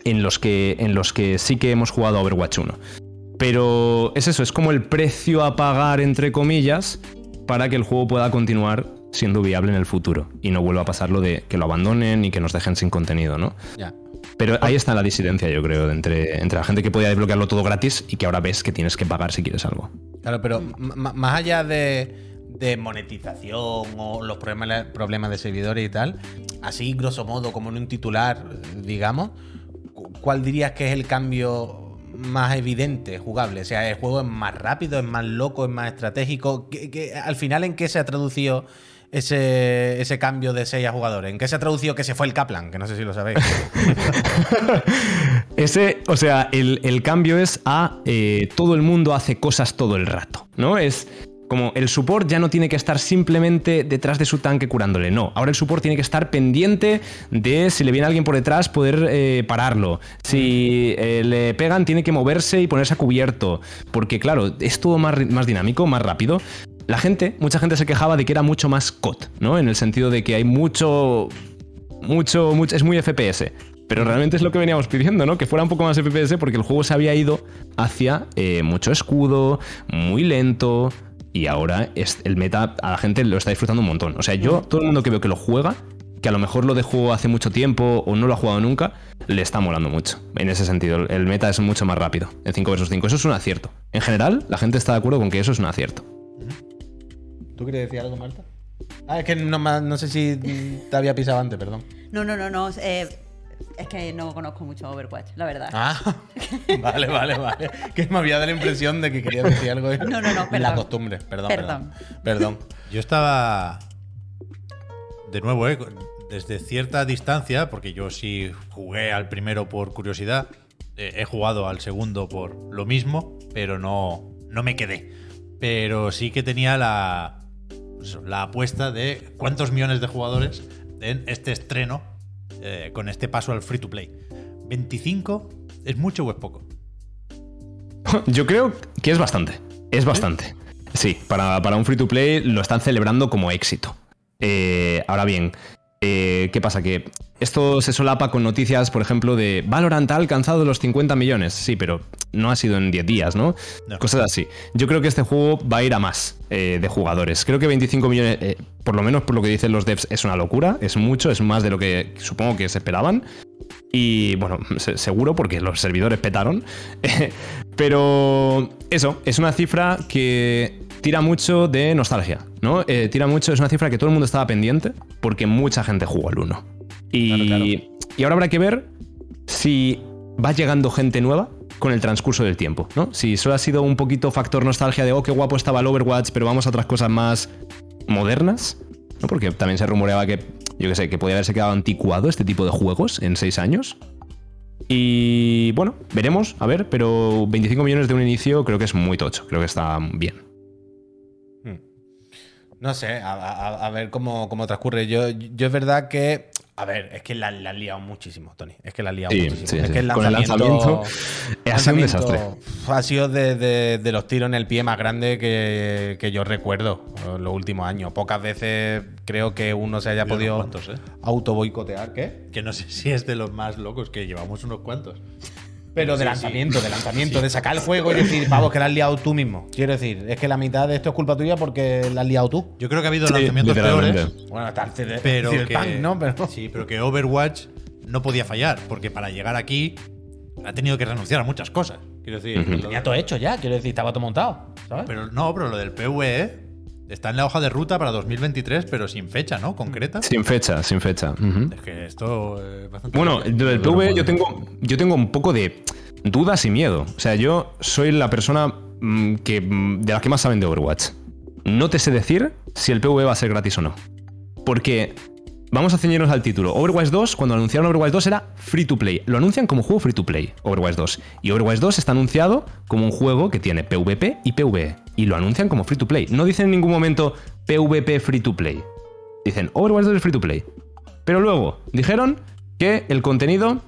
En los, que, en los que sí que hemos jugado a Overwatch 1. Pero es eso, es como el precio a pagar, entre comillas, para que el juego pueda continuar siendo viable en el futuro y no vuelva a pasar lo de que lo abandonen y que nos dejen sin contenido, ¿no? Ya. Pero ahí está la disidencia, yo creo, de entre, entre la gente que podía desbloquearlo todo gratis y que ahora ves que tienes que pagar si quieres algo. Claro, pero más allá de, de monetización o los problemas, problemas de servidores y tal, así grosso modo, como en un titular, digamos, cu- ¿cuál dirías que es el cambio más evidente, jugable? O sea, ¿el juego es más rápido, es más loco, es más estratégico? ¿Qué- qué- al final, ¿en qué se ha traducido ese, ese cambio de 6 a jugadores? ¿En qué se ha traducido que se fue el Kaplan? Que no sé si lo sabéis. Ese, o sea, el, el cambio es a eh, todo el mundo hace cosas todo el rato, ¿no? Es como el support ya no tiene que estar simplemente detrás de su tanque curándole, no. Ahora el support tiene que estar pendiente de si le viene alguien por detrás poder eh, pararlo. Si eh, le pegan tiene que moverse y ponerse a cubierto. Porque claro, es todo más, más dinámico, más rápido. La gente, mucha gente se quejaba de que era mucho más COD, ¿no? En el sentido de que hay mucho mucho, mucho, es muy FPS. Pero realmente es lo que veníamos pidiendo, ¿no? Que fuera un poco más FPS porque el juego se había ido hacia eh, mucho escudo, muy lento. Y ahora es, el meta a la gente lo está disfrutando un montón. O sea, yo, todo el mundo que veo que lo juega, que a lo mejor lo dejó hace mucho tiempo o no lo ha jugado nunca, le está molando mucho. En ese sentido, el meta es mucho más rápido en 5 vs 5. Eso es un acierto. En general, la gente está de acuerdo con que eso es un acierto. ¿Tú quieres decir algo, Marta? Ah, es que no, no sé si te había pisado antes, perdón. No, no, no, no. eh, es que no conozco mucho Overwatch, la verdad. Ah, vale, vale, vale. Que me había dado la impresión de que quería decir algo. No, no, no, La perdón. costumbre, perdón. Perdón. Perdón. Perdón. Yo estaba. De nuevo, ¿eh? desde cierta distancia, porque yo sí jugué al primero por curiosidad. eh, he jugado al segundo por lo mismo, pero no, no me quedé. Pero sí que tenía la, pues la apuesta de cuántos millones de jugadores en este estreno eh, con este paso al free to play. ¿25 es mucho o es poco? Yo creo que es bastante. Es bastante. Sí, para, para un free to play lo están celebrando como éxito. Eh, ahora bien, eh, ¿qué pasa? Que esto se solapa con noticias, por ejemplo, de Valorant ha alcanzado los 50 millones. Sí, pero no ha sido en 10 días, ¿no? No. Cosas así. Yo creo que este juego va a ir a más eh, de jugadores. Creo que 25 millones, eh, por lo menos por lo que dicen los devs, es una locura. Es mucho, es más de lo que supongo que se esperaban. Y bueno, se- seguro porque los servidores petaron. Pero eso, es una cifra que tira mucho de nostalgia, ¿no? Eh, tira mucho, es una cifra que todo el mundo estaba pendiente porque mucha gente jugó al 1. Y, Claro, claro. y ahora habrá que ver si va llegando gente nueva con el transcurso del tiempo, ¿no? Si solo ha sido un poquito factor nostalgia de, oh, qué guapo estaba el Overwatch, pero vamos a otras cosas más modernas, ¿no? Porque también se rumoreaba que, yo qué sé, que podía haberse quedado anticuado este tipo de juegos en seis años. Y bueno, veremos, a ver, pero 25 millones de un inicio creo que es muy tocho, creo que está bien. No sé, a, a- a ver cómo, cómo transcurre. Yo, yo es verdad que. A ver, es que la, la has liado muchísimo, Tony. Es que la has liado Sí, muchísimo. sí, es sí. que el Con el lanzamiento. lanzamiento ha sido un desastre. Ha sido de, de- de los tiros en el pie más grande que, que yo recuerdo en los últimos años. Pocas veces creo que uno se haya podido cuantos, ¿eh? auto boicotear. ¿Qué? Que no sé si es de los más locos, que llevamos unos cuantos. Pero de Sí, lanzamiento, sí. de lanzamiento, de sacar el juego y decir, pavos, que la has liado tú mismo. Quiero decir, es que la mitad de esto es culpa tuya porque la has liado tú. Yo creo que ha habido Sí, lanzamientos peores, Bueno, hasta el CD, pero que, ¿no? Pero, sí, pero que Overwatch no podía fallar, porque para llegar aquí ha tenido que renunciar a muchas cosas. Quiero decir, lo- tenía todo hecho ya, quiero decir, estaba todo montado, ¿sabes? pero no, pero lo del PvE está en la hoja de ruta para 2023, pero sin fecha, ¿no? Concreta. Sin fecha, sin fecha. Es que esto es bastante. Bueno, del PvE yo tengo, yo tengo un poco de dudas y miedo. O sea, yo soy la persona mm, que, mm, de las que más saben de Overwatch. No te sé decir si el PvE va a ser gratis o no. Porque vamos a ceñirnos al título. Overwatch 2, cuando anunciaron Overwatch 2 era free to play. Lo anuncian como juego free to play, Overwatch 2. Y Overwatch 2 está anunciado como un juego que tiene PvP y PvE. Y lo anuncian como free to play. No dicen en ningún momento PvP free to play. Dicen Overwatch 2 es free to play. Pero luego dijeron que el contenido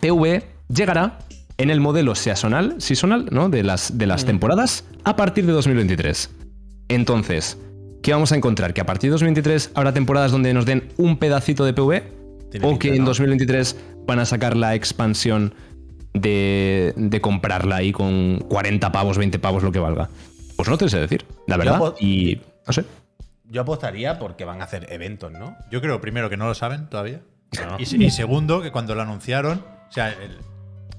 PvE llegará en el modelo seasonal, seasonal ¿no? de las, de las temporadas a partir de 2023. Entonces, ¿qué vamos a encontrar? ¿Que a partir de 2023 habrá temporadas donde nos den un pedacito de? Tiene ¿O que en ¿no? 2023 van a sacar la expansión de, de comprarla ahí con 40 pavos, 20 pavos, lo que valga? Pues no te sé decir, la verdad. Y No sé. Yo apostaría porque van a hacer eventos, ¿no? Yo creo, primero, que no lo saben todavía. No. Y, se- y segundo, que cuando lo anunciaron, o sea, el-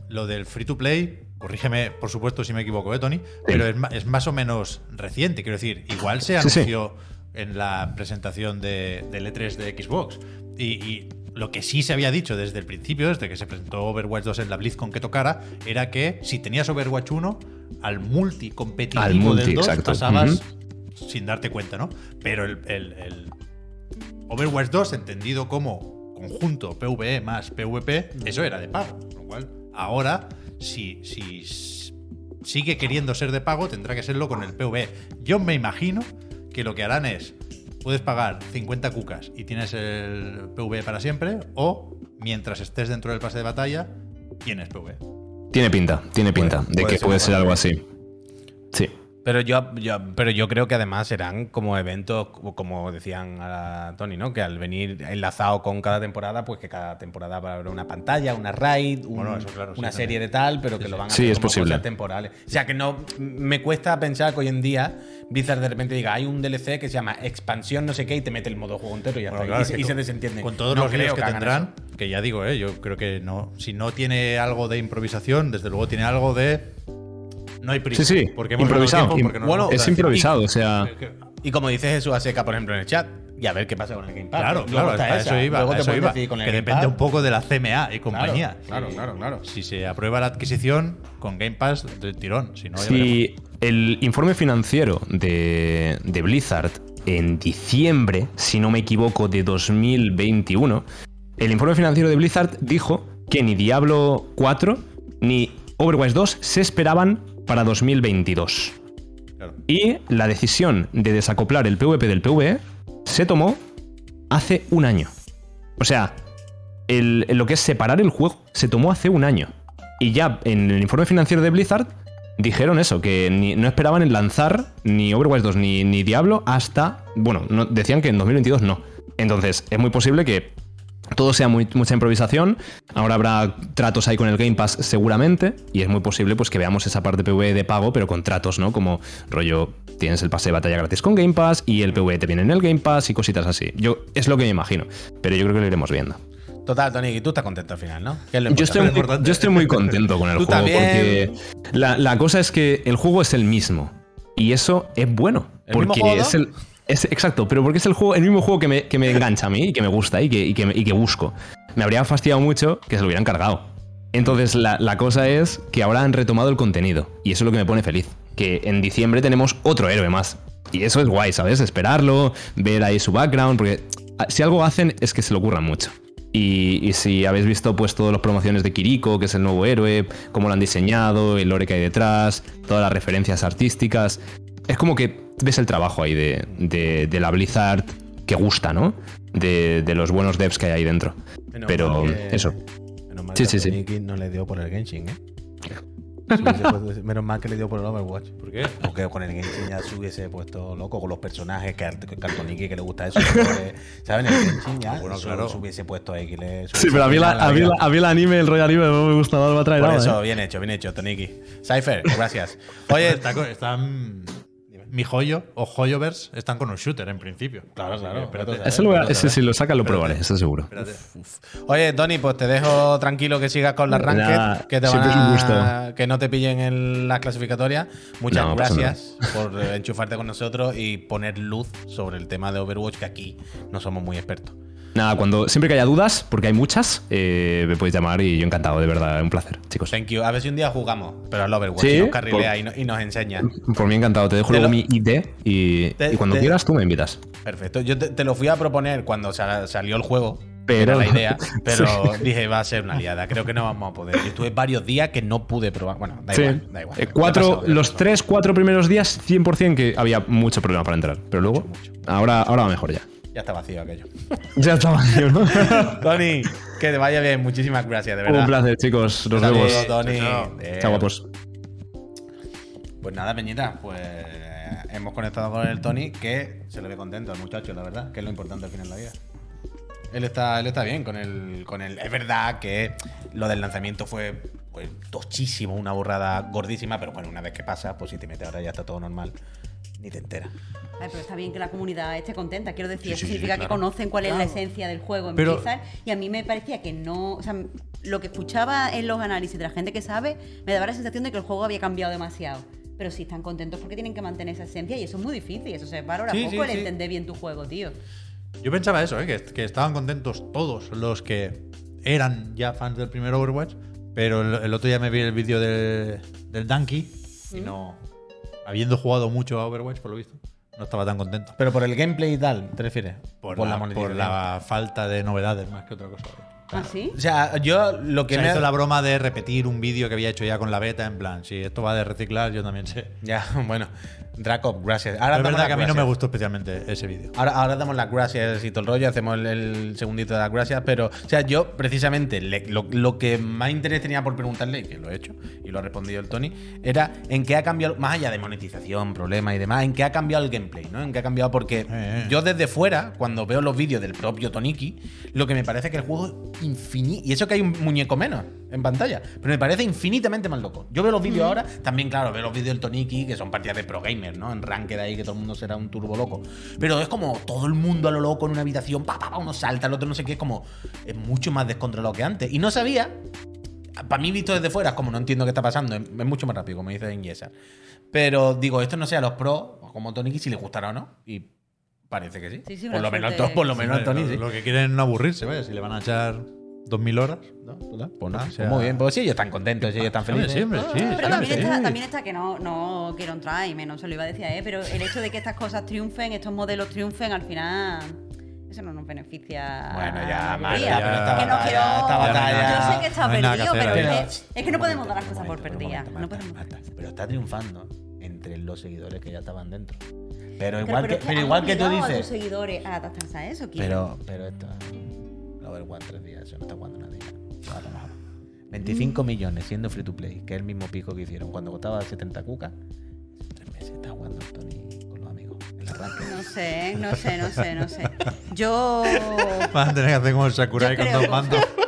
lo del free to play, corrígeme, por supuesto, si me equivoco, ¿eh, Tony? Pero es, más o menos reciente. Quiero decir, igual se Sí, sí. anunció en la presentación de, del E3 de Xbox. Y, y lo que sí se había dicho desde el principio, desde que se presentó Overwatch 2 en la BlizzCon que tocara, era que si tenías Overwatch 1, al multi competitivo Al multi, del 2 exacto. pasabas sin darte cuenta, ¿no? Pero el, el- el Overwatch 2, entendido como conjunto PvE más PvP, eso era de pago. Con lo cual, ahora, si, si sigue queriendo ser de pago, tendrá que serlo con el PvE. Yo me imagino que lo que harán es, puedes pagar 50 cucas y tienes el PvE para siempre, o mientras estés dentro del pase de batalla, tienes PvE. Tiene pinta, tiene pinta de que puede ser algo así. Sí. Pero yo, yo- pero yo creo que además serán como eventos, como- decían a Tony, ¿no? Que al venir enlazado con cada temporada, pues que cada temporada va a haber una pantalla, una raid, un- Bueno, eso claro, sí, una también. serie de tal, pero que lo van a hacer es como posible. cosas temporales. O sea, que no me cuesta pensar que hoy en día Blizzard de repente diga, hay un DLC que se llama expansión no sé qué y te mete el modo juego entero y ya Bueno, está. claro, y, se- que y con- se desentiende. Con todos No los creo líos que, tendrán, eso. que ya digo, ¿eh? yo creo que no. Si no tiene algo de improvisación, desde luego tiene algo de. No hay prisa. Sí, sí. Porque hemos improvisado. ganado tiempo, porque no Bueno, es improvisado, o sea. Y como dice Jesús Aseca, por ejemplo, en el chat, y a ver qué pasa con el Game Pass. Claro, claro, está eso iba. Luego te eso puedes iba. con el que Game depende Pass. un poco de la CMA y compañía. Claro, claro, claro. Si se aprueba la adquisición con Game Pass del tirón, no. Si el informe financiero de, de Blizzard en diciembre, si no me equivoco, de 2021, el informe financiero de Blizzard dijo que ni Diablo 4 ni Overwatch 2 se esperaban para 2022. Claro. Y la decisión de desacoplar el PvP del PvE se tomó hace un año. O sea, el- lo que es separar el juego se tomó hace un año. Y ya en el informe financiero de Blizzard dijeron eso, que ni- no esperaban en lanzar ni Overwatch 2 ni, ni Diablo hasta... Bueno, no- decían que en 2022 no. Entonces, es muy posible que todo sea muy- mucha improvisación. Ahora habrá tratos ahí con el Game Pass seguramente. Y es muy posible pues, que veamos esa parte PvE de pago, pero con tratos, ¿no? Como rollo, tienes el pase de batalla gratis con Game Pass y el PvE te viene en el Game Pass y cositas así. Yo es lo que me imagino. Pero yo creo que lo iremos viendo. Total, Tony, y tú estás contento al final, ¿no? Es Yo estoy, muy, importante. yo estoy muy contento con el juego también. porque la, la cosa es que el juego es el mismo y eso es bueno. ¿El mismo Porque juego? es el. Es- exacto, pero porque es el, juego, el mismo juego que me, engancha a mí y que me gusta y que, que, busco. Me habría fastidiado mucho que se lo hubieran cargado. Entonces la, cosa es que ahora han retomado el contenido y eso es lo que me pone feliz. Que en diciembre tenemos otro héroe más. Y eso es guay, ¿sabes? Esperarlo, ver ahí su background, porque si algo hacen es que se lo ocurran mucho. Y, y si habéis visto pues todas las promociones de Kiriko, que es el nuevo héroe, cómo lo han diseñado, el lore que hay detrás, todas las referencias artísticas, es como que ves el trabajo ahí de, de- de la Blizzard que gusta, ¿no? De, de los buenos devs que hay ahí dentro. Menos Pero que- eso. Menos mal Sí, que sí, a sí. No le dio por el Genshin, ¿eh? Puesto- menos mal que le dio por el Overwatch. ¿Por qué? Porque con el Genshin ya se hubiese puesto loco con los personajes, que a Cartoniki que le gusta eso. ¿Saben? El Genshin ya Bueno, claro. se hubiese puesto ahí. Que le, Sí, pero a mí, la- a mí la- a mí el anime, el rollo anime no me gusta, no me atrae Por nada. eso, ¿eh? bien hecho, bien hecho, Toniki. Cypher, gracias. Oye, Está están. Mi joyo o Joyoverse están con un shooter en principio. Claro, claro. Ese, lo voy a- ese si lo saca lo Espérate. probaré, eso seguro. Oye, Tony, pues te dejo tranquilo que sigas con las ranked, que te van a- gusto. que no te pillen en las clasificatorias. Muchas No, pasa gracias por eh, enchufarte con nosotros y poner luz sobre el tema de Overwatch, que aquí no somos muy expertos. Nada, cuando siempre que haya dudas, porque hay muchas, eh, me podéis llamar y yo encantado, de verdad, un placer, chicos. Thank you. A ver si un día jugamos, pero al Overwatch Sí, y nos carrilea por- y, no- y nos enseña. Por mí encantado, te dejo Te luego lo- mi ID y, Te- y cuando te- quieras tú me invitas. Perfecto. Yo te, lo fui a proponer cuando sa- salió el juego. Pero- era la idea, pero Sí. dije va a ser una liada. Creo que no vamos a poder. Yo estuve varios días que no pude probar. Bueno, da Sí. igual, da igual. Eh, cuatro, pasó, los tres, cuatro primeros días, 100% que había mucho problema para entrar. Pero luego, Mucho, mucho. ahora, ahora va mejor ya. Ya está vacío aquello. Ya está vacío, ¿no? Tony, que te vaya bien. Muchísimas gracias, de verdad. Un placer, chicos. Nos vemos. Tony. Chao. Eh, guapos. Pues nada, Peñita, pues hemos conectado con el Tony, que se le ve contento al muchacho, la verdad, que es lo importante al final de la vida. Él está, él está bien con el, con el. Es verdad que lo del lanzamiento fue pues, tochísimo, una borrada gordísima, pero bueno, una vez que pasa, pues si te metes ahora ya está todo normal. Ni te enteras. Ay, pero está bien que la comunidad esté contenta. Quiero decir, Sí, eso sí, sí, significa que claro. conocen cuál es la esencia del juego en Pero- Blizzard. Y a mí me parecía que no. O sea, lo que escuchaba en los análisis de la gente que sabe, me daba la sensación de que el juego había cambiado demasiado. Pero sí están contentos porque tienen que mantener esa esencia y eso es muy difícil. Eso se valora Sí, poco sí, el sí. entender bien tu juego, tío. Yo pensaba eso, ¿eh? que, que estaban contentos todos los que eran ya fans del primer Overwatch, pero el, el otro día me vi el vídeo de- del Donkey y no. Habiendo jugado mucho a Overwatch, por lo visto, no estaba tan contento. Pero por el gameplay y tal, ¿te refieres? Por, la, por monetización. la falta de novedades más que otra cosa. ¿Ah, sí? O sea, yo lo O que sea, me. hizo la broma de repetir un vídeo que había hecho ya con la beta, en plan, si esto va de reciclar, yo también sé. Ya, bueno. Draco, gracias. Ahora es damos verdad las que a mí no me gracias. gustó especialmente ese vídeo. Ahora, ahora damos las gracias y todo el rollo, hacemos el, el segundito de las gracias, pero, o sea, yo precisamente le- lo, lo que más interés tenía por preguntarle, y que lo he hecho, y lo ha respondido el Tony, era en qué ha cambiado, más allá de monetización, problemas y demás, en qué ha cambiado el gameplay, ¿no? En qué ha cambiado, porque eh. yo desde fuera, cuando veo los vídeos del propio Toniki, lo que me parece es que el juego es infinito, y eso que hay un muñeco menos en pantalla, pero me parece infinitamente más loco. Yo veo los vídeos ahora, también, claro, veo los vídeos del Toniki, que son partidas de pro gamer, ¿no? En ranked ahí, que todo el mundo será un turbo loco. Pero es como todo el mundo a lo loco en una habitación, pa, pa, pa, uno salta, el otro no sé qué, es como. Es mucho más descontrolado que antes. Y no sabía. Para mí, visto desde fuera, es como no entiendo qué está pasando, es, mucho más rápido, como dice Ingesa. Pero digo, esto no sé a los pros, como Toniki, si les gustará o no. Y parece que sí. Sí, sí, por, lo menos, suerte- por lo menos Tony, lo, sí. lo que quieren es no aburrirse, vaya, si le van a echar 2000 horas. ¿No? Pues no, Ah, pues o sea- muy bien. Pues sí, ellos están contentos, sí, ellos están Hombre, felices. siempre, sí, Pero siempre, también sí. está, también está que no, no quiero entrar y menos se lo iba a decir a él, pero el hecho de que estas cosas triunfen, estos modelos triunfen, al final. Eso no nos beneficia. Bueno, a ya, Marta, pero esta que no quiero- esta batalla- Yo sé que está No nada que perdido, hacer pero es, que, es que no podemos dar las cosas por perdidas. No podemos. Marta, Pero está triunfando entre los seguidores que ya estaban dentro. Pero igual pero que, pero igual que tú obligado a tus dices. seguidores a adaptarse a eso. Pero, pero esto. La Overwatch tres días, eso no está jugando nadie. Lo mejor. 25 millones siendo free to play, que es el mismo pico que hicieron cuando costaba 70 cucas. Tres meses está jugando el Tony con los amigos. El arranque. No sé, no sé, no sé, no sé. Yo. Van a tener que hacer como el Sakurai con dos mandos.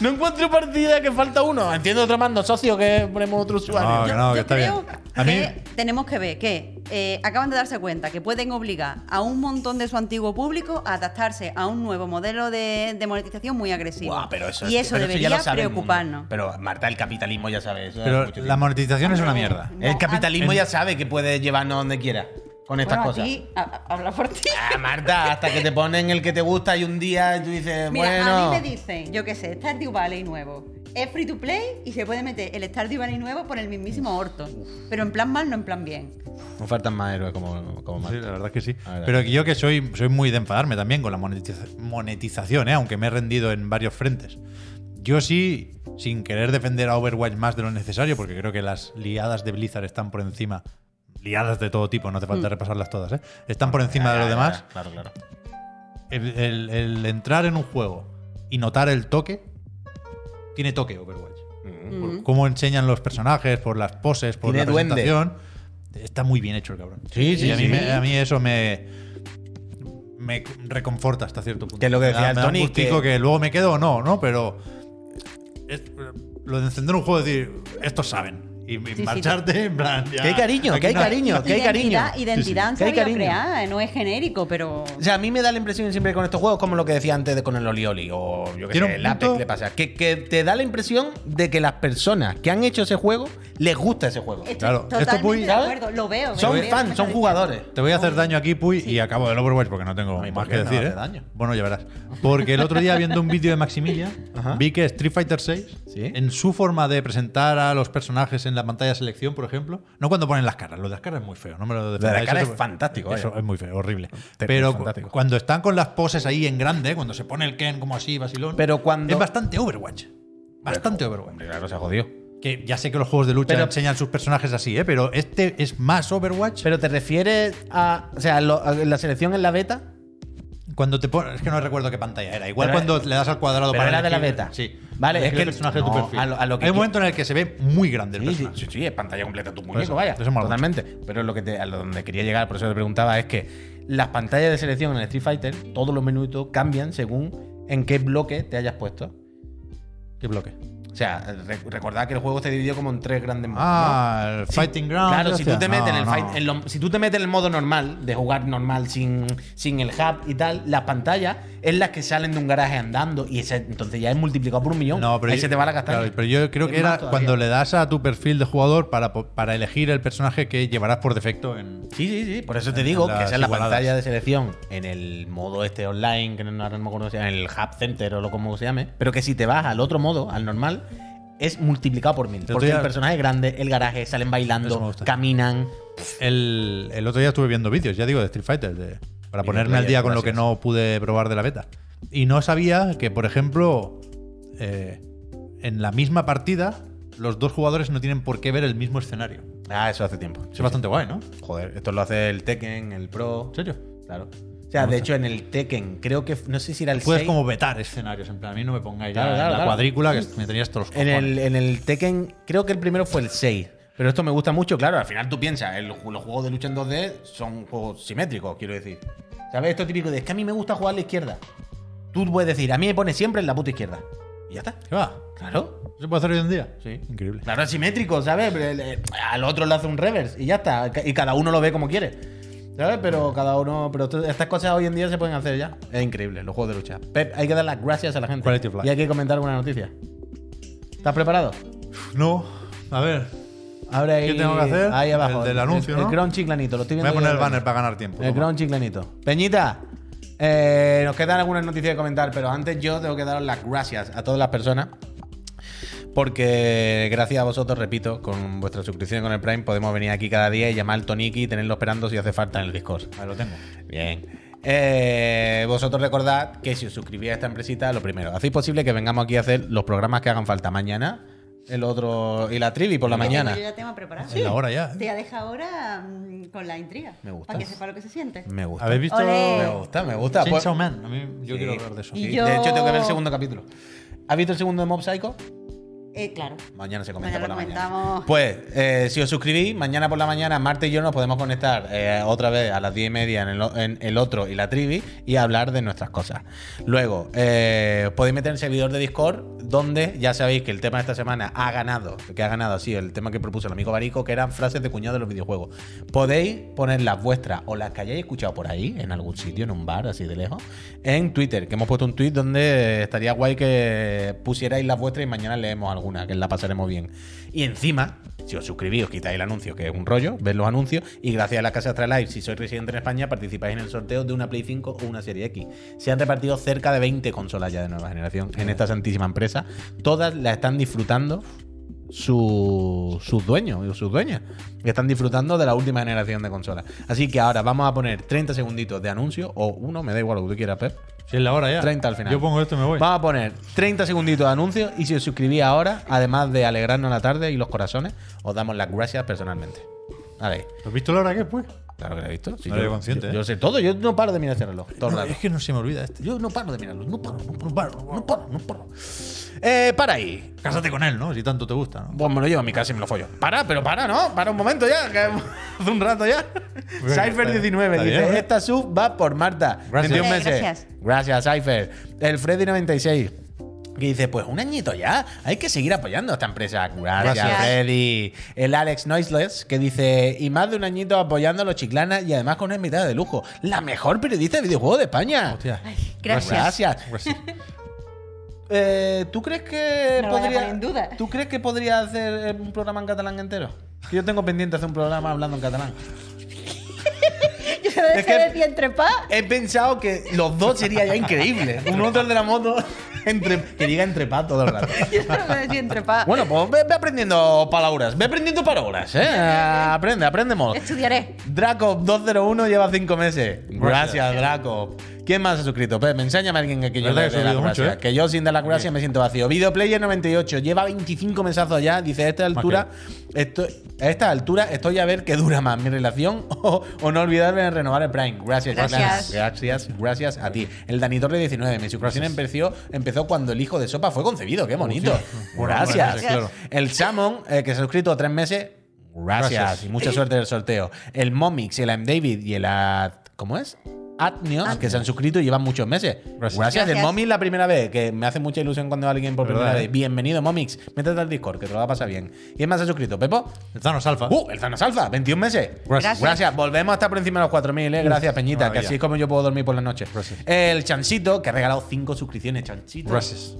No encuentro partida que falta uno. Entiendo otro mando, socio, que ponemos otro usuario. No, que no, yo que está creo bien. A mí- que tenemos que ver que eh, acaban de darse cuenta que pueden obligar a un montón de su antiguo público a adaptarse a un nuevo modelo de, de monetización muy agresivo. Buah, pero eso y es- eso pero debería ya lo sabe el mundo. preocuparnos. Pero Marta, el capitalismo ya sabe eso. hace Pero mucho la tiempo. monetización es una mierda. No, el capitalismo ya sabe que puede llevarnos donde quiera con estas Bueno, a cosas. ti, a- a- habla por ti. Ah, Marta, hasta que te ponen el que te gusta y un día tú dices, Mira, bueno. a mí me dicen, yo qué sé, Stardew Valley nuevo. Es free to play y se puede meter el Stardew Valley nuevo por el mismísimo orto. Pero en plan mal, no en plan bien. No faltan más héroes como, como Sí, Marta. la verdad es que sí. Pero yo que soy, soy muy de enfadarme también con la monetiza- monetización, ¿eh? aunque me he rendido en varios frentes. Yo sí, sin querer defender a Overwatch más de lo necesario, porque creo que las liadas de Blizzard están por encima. Liadas de todo tipo, no hace falta repasarlas todas, ¿eh? Están por encima Ya, de lo demás. ya, Claro, claro. El, el- el entrar en un juego y notar el toque, tiene toque Overwatch. Mm. Por cómo enseñan los personajes, por las poses, por Tiene la duende. presentación. Está muy bien hecho el cabrón. Sí, sí, y a mí, sí. me- a mí eso me, me reconforta hasta cierto punto. Que es lo que Me da- decía me da un que- que... luego me quedo o no, ¿no? Pero es- lo de encender un juego y decir, estos saben. Y, y sí. marcharte en plan. ya, Que hay cariño, que hay no cariño, que hay cariño. Identidad, Que hay cariño. crear, no es genérico, pero. O sea, a mí me da la impresión siempre con estos juegos, como lo que decía antes de con el Oli Oli o yo que sé, el Apex le pasa. Que, que te da la impresión de que las personas que han hecho ese juego les gusta ese juego. Estoy Claro, esto, Puy, de acuerdo, lo veo. Son lo veo, fans, son jugadores. Te voy a hacer daño aquí, Puy, y acabo del Overwatch porque no tengo más ¿por que decir. ¿eh? daño? Bueno, ya verás. Porque el otro día viendo un vídeo de Maximilian, vi que Street Fighter VI, Sí. en su forma de presentar a los personajes en la pantalla de selección, por ejemplo, no cuando ponen las caras, lo de las caras es muy feo, no me lo de las caras es fantástico, Eso es muy feo, horrible. Pero cuando están con las poses ahí en grande, cuando se pone el Ken como así, vacilón, Pero cuando- es bastante Overwatch. Bastante Overwatch. Claro, se jodió. Que ya sé que los juegos de lucha Pero- enseñan sus personajes así, ¿eh? pero este es más Overwatch. Pero te refieres a. O sea, lo- a la selección en la beta. Cuando te pones. Es que no recuerdo qué pantalla era. Igual Pero cuando le das al cuadrado pero para. era de la beta. Sí. Vale, es que el personaje de tu no, perfil. a lo- a lo que Hay un momento en el que se ve muy grande el Sí, sí, personaje. sí, sí, es pantalla completa tu muñeco, eso, vaya. eso totalmente. Pero lo que te, a lo donde quería llegar, por eso te preguntaba, es que las pantallas de selección en el Street Fighter, todos los minutos cambian según en qué bloque te hayas puesto. ¿Qué bloque? O sea, re- recordad que el juego está dividido como en tres grandes modos. ¿no? Ah, el Fighting Ground. Claro, si tú te metes en el No, fight- no. en lo- si tú te metes en el modo normal, de jugar normal sin, sin el hub y tal, las pantallas es las que salen de un garaje andando y ese, entonces ya es multiplicado por un millón. No, pero Ahí yo- se te va la claro, pero yo creo Es que era todavía. cuando le das a tu perfil de jugador para, po- para elegir el personaje que llevarás por defecto en. Sí, sí, sí. Por eso te en digo que esa es la pantalla de selección en el modo este online, que no, ahora no me acuerdo cómo se llama, en el Hub Center o lo como se llame. Pero que si te vas al otro modo, al normal, es multiplicado por mil. Porque el personaje es grande, el garaje, salen bailando, caminan. El, el otro día estuve viendo vídeos, ya digo, de Street Fighter, de- para ponerme al día con lo que no pude probar de la beta. Y no sabía que, por ejemplo, eh, en la misma partida, los dos jugadores no tienen por qué ver el mismo escenario. Ah, eso hace tiempo. Es bastante guay, ¿no? Joder, esto lo hace el Tekken, el Pro. ¿En serio? Claro. O sea, de hecho, en el Tekken, creo que. No sé si era el Puedes 6. como vetar escenarios, en plan, a mí no me pongáis ya Claro, en claro, la claro. cuadrícula que me tenías todos los En el, en el Tekken, creo que el primero fue el 6. Pero esto me gusta mucho, claro. Al final tú piensas, el- los juegos de lucha en 2D son juegos simétricos, quiero decir. ¿Sabes? Esto típico de es que a mí me gusta jugar a la izquierda. Tú puedes decir, a mí me pone siempre en la puta izquierda. Y ya está. ¿Qué va? Claro. ¿Se puede hacer hoy en día? Sí. Increíble. Claro, es simétrico, ¿sabes? Al otro le hace un reverse y ya está. Y cada uno lo ve como quiere. ¿Sabes? Pero cada uno. Pero estas cosas hoy en día se pueden hacer ya. Es increíble, los juegos de lucha. Pep, hay que dar las gracias a la gente. Quality of life. Y hay que comentar alguna noticia. ¿Estás preparado? No, a ver. Ahora ahí, ¿Qué tengo que hacer? Ahí abajo. El del anuncio, el, ¿no? El Cron Chiclanito, lo estoy Voy viendo. a poner el de banner para ganar tiempo. El. Cron Chiclanito. Peñita, eh, nos quedan algunas noticias que comentar, pero antes yo tengo que daros las gracias a todas las personas. Porque gracias a vosotros, repito, con vuestra suscripción con el Prime, podemos venir aquí cada día y llamar al Toniki y tenerlo esperando si hace falta en el Discord. Ahí lo tengo. Bien. Eh, vosotros recordad que si os suscribís a esta empresita, lo primero, hacéis posible que vengamos aquí a hacer los programas que hagan falta mañana, el otro y la trivi por la mañana. tengo Yo ya tema preparado. Es la hora ya. Te ha dejado ahora mm, con la intriga. Me gusta. Para que sepa lo que se siente. Me gusta. ¿Habéis visto Olé. Me gusta, me gusta. Pues- Man? A mí, yo Sí. quiero hablar de eso. Sí, yo- De hecho, tengo que ver el segundo capítulo. ¿Has visto el segundo de Mob Psycho? Eh, claro. Mañana se comenta Mañana por la lo mañana. comentamos. Pues, eh, si os suscribís, mañana por la mañana, Marte y yo nos podemos conectar eh, otra vez a las 10 y media en el, o- en el otro y la trivi y hablar de nuestras cosas. Luego, eh, podéis meter en el servidor de Discord, donde ya sabéis que el tema de esta semana ha ganado, que ha ganado así, el tema que propuso el amigo Barico, que eran frases de cuñado de los videojuegos. Podéis poner las vuestras o las que hayáis escuchado por ahí, en algún sitio, en un bar, así de lejos, en Twitter, que hemos puesto un tweet donde estaría guay que pusierais las vuestras y mañana leemos que la pasaremos bien. Y encima, si os suscribís, os quitáis el anuncio, que es un rollo, ver los anuncios, y gracias a la Casa Astra Live, si sois residente en España, participáis en el sorteo de una Play 5 o una Serie X. Se han repartido cerca de 20 consolas ya de nueva generación en esta santísima empresa. Todas las están disfrutando su- sus dueños y sus dueñas. Que están disfrutando de la última generación de consolas. Así que ahora vamos a poner 30 segunditos de anuncio, o uno, me da igual lo que tú quieras, Pep. Si es la hora ya. 30 al final. Yo pongo esto y me voy. Vamos a poner 30 segunditos de anuncio y si os suscribís ahora, además de alegrarnos la tarde y los corazones, os damos las gracias personalmente. Vale. ¿Has visto la hora que es, pues? Claro que lo he visto. Sí, No yo, consciente, yo- ¿eh? yo sé todo, yo no paro de mirar ese reloj. Todo No, rato. es que no se me olvida este. Yo no paro de mirarlo, no paro, no paro, no paro, no paro. Eh, para ahí. Cásate con él, ¿no? Si tanto te gusta, ¿no? Pues me lo llevo a mi casa y me lo follo. Para, pero para, ¿no? Para un momento ya, que hace un rato ya. Venga, Cypher19 está dice, bien, esta sub va por Marta. Gracias. 21 Eh, meses. gracias. Gracias, Cypher. El Freddy96. Que dice, pues un añito ya, hay que seguir apoyando a esta empresa. Gracias, Gracias. Freddy. El Alex Noiseless, que dice, y más de un añito apoyando a los chiclanas y además con una invitada de lujo. La mejor periodista de videojuegos de España. Hostia. Gracias. Gracias. Gracias. Eh, ¿Tú crees que No podría en duda. ¿Tú crees que podría hacer un programa en catalán entero? Que yo tengo pendiente hacer un programa hablando en catalán. Yo Es que- decía entre pa. He pensado que los dos sería ya increíble. Un otro el de la moto entre, que diga entre pa todo el rato. Yo solo. Bueno, pues ve, ve aprendiendo palabras. Ve aprendiendo palabras, ¿eh? Aprende, aprendemos. Estudiaré. Draco201 lleva cinco meses. Gracias, Draco. ¿Quién más ha suscrito? Pep, enséñame a alguien que, que yo ¿Verdad le dé la mucho, gracia. eh? Que yo sin dar la gracia me siento vacío. Videoplayer98 lleva 25 mesazos ya. Dice, a esta altura, esto, a esta altura estoy a ver qué dura más, mi relación o, o no olvidarme de renovar el Prime. Gracias, Gracias. Gracias, gracias a ti. El Dani Torre 19. Mi suscripción empezó, empezó cuando el hijo de Sopa fue concebido. Qué bonito. Gracias. El Chamon, eh, que se ha suscrito tres meses. Gracias. Gracias. Y mucha suerte en el sorteo. El Momix, el I'm David y el Ad- ¿Cómo es? Atnios, que se han suscrito y llevan muchos meses. Gracias. Gracias. Del Gracias. Momix la primera vez, que me hace mucha ilusión cuando alguien por ¿Verdad, primera eh? vez. Bienvenido, Momix. Métete al Discord, que te lo va a pasar bien. ¿Quién más se ha suscrito? ¿Pepo? El Thanos Alpha. ¡Uh! El Thanos Alpha, 21 meses. Gracias. Gracias. Volvemos a estar por encima de los 4.000, ¿eh? Gracias, Peñita, que así es como yo puedo dormir por la noche. Gracias. El Chansito, que ha regalado 5 suscripciones, Chansito. Gracias.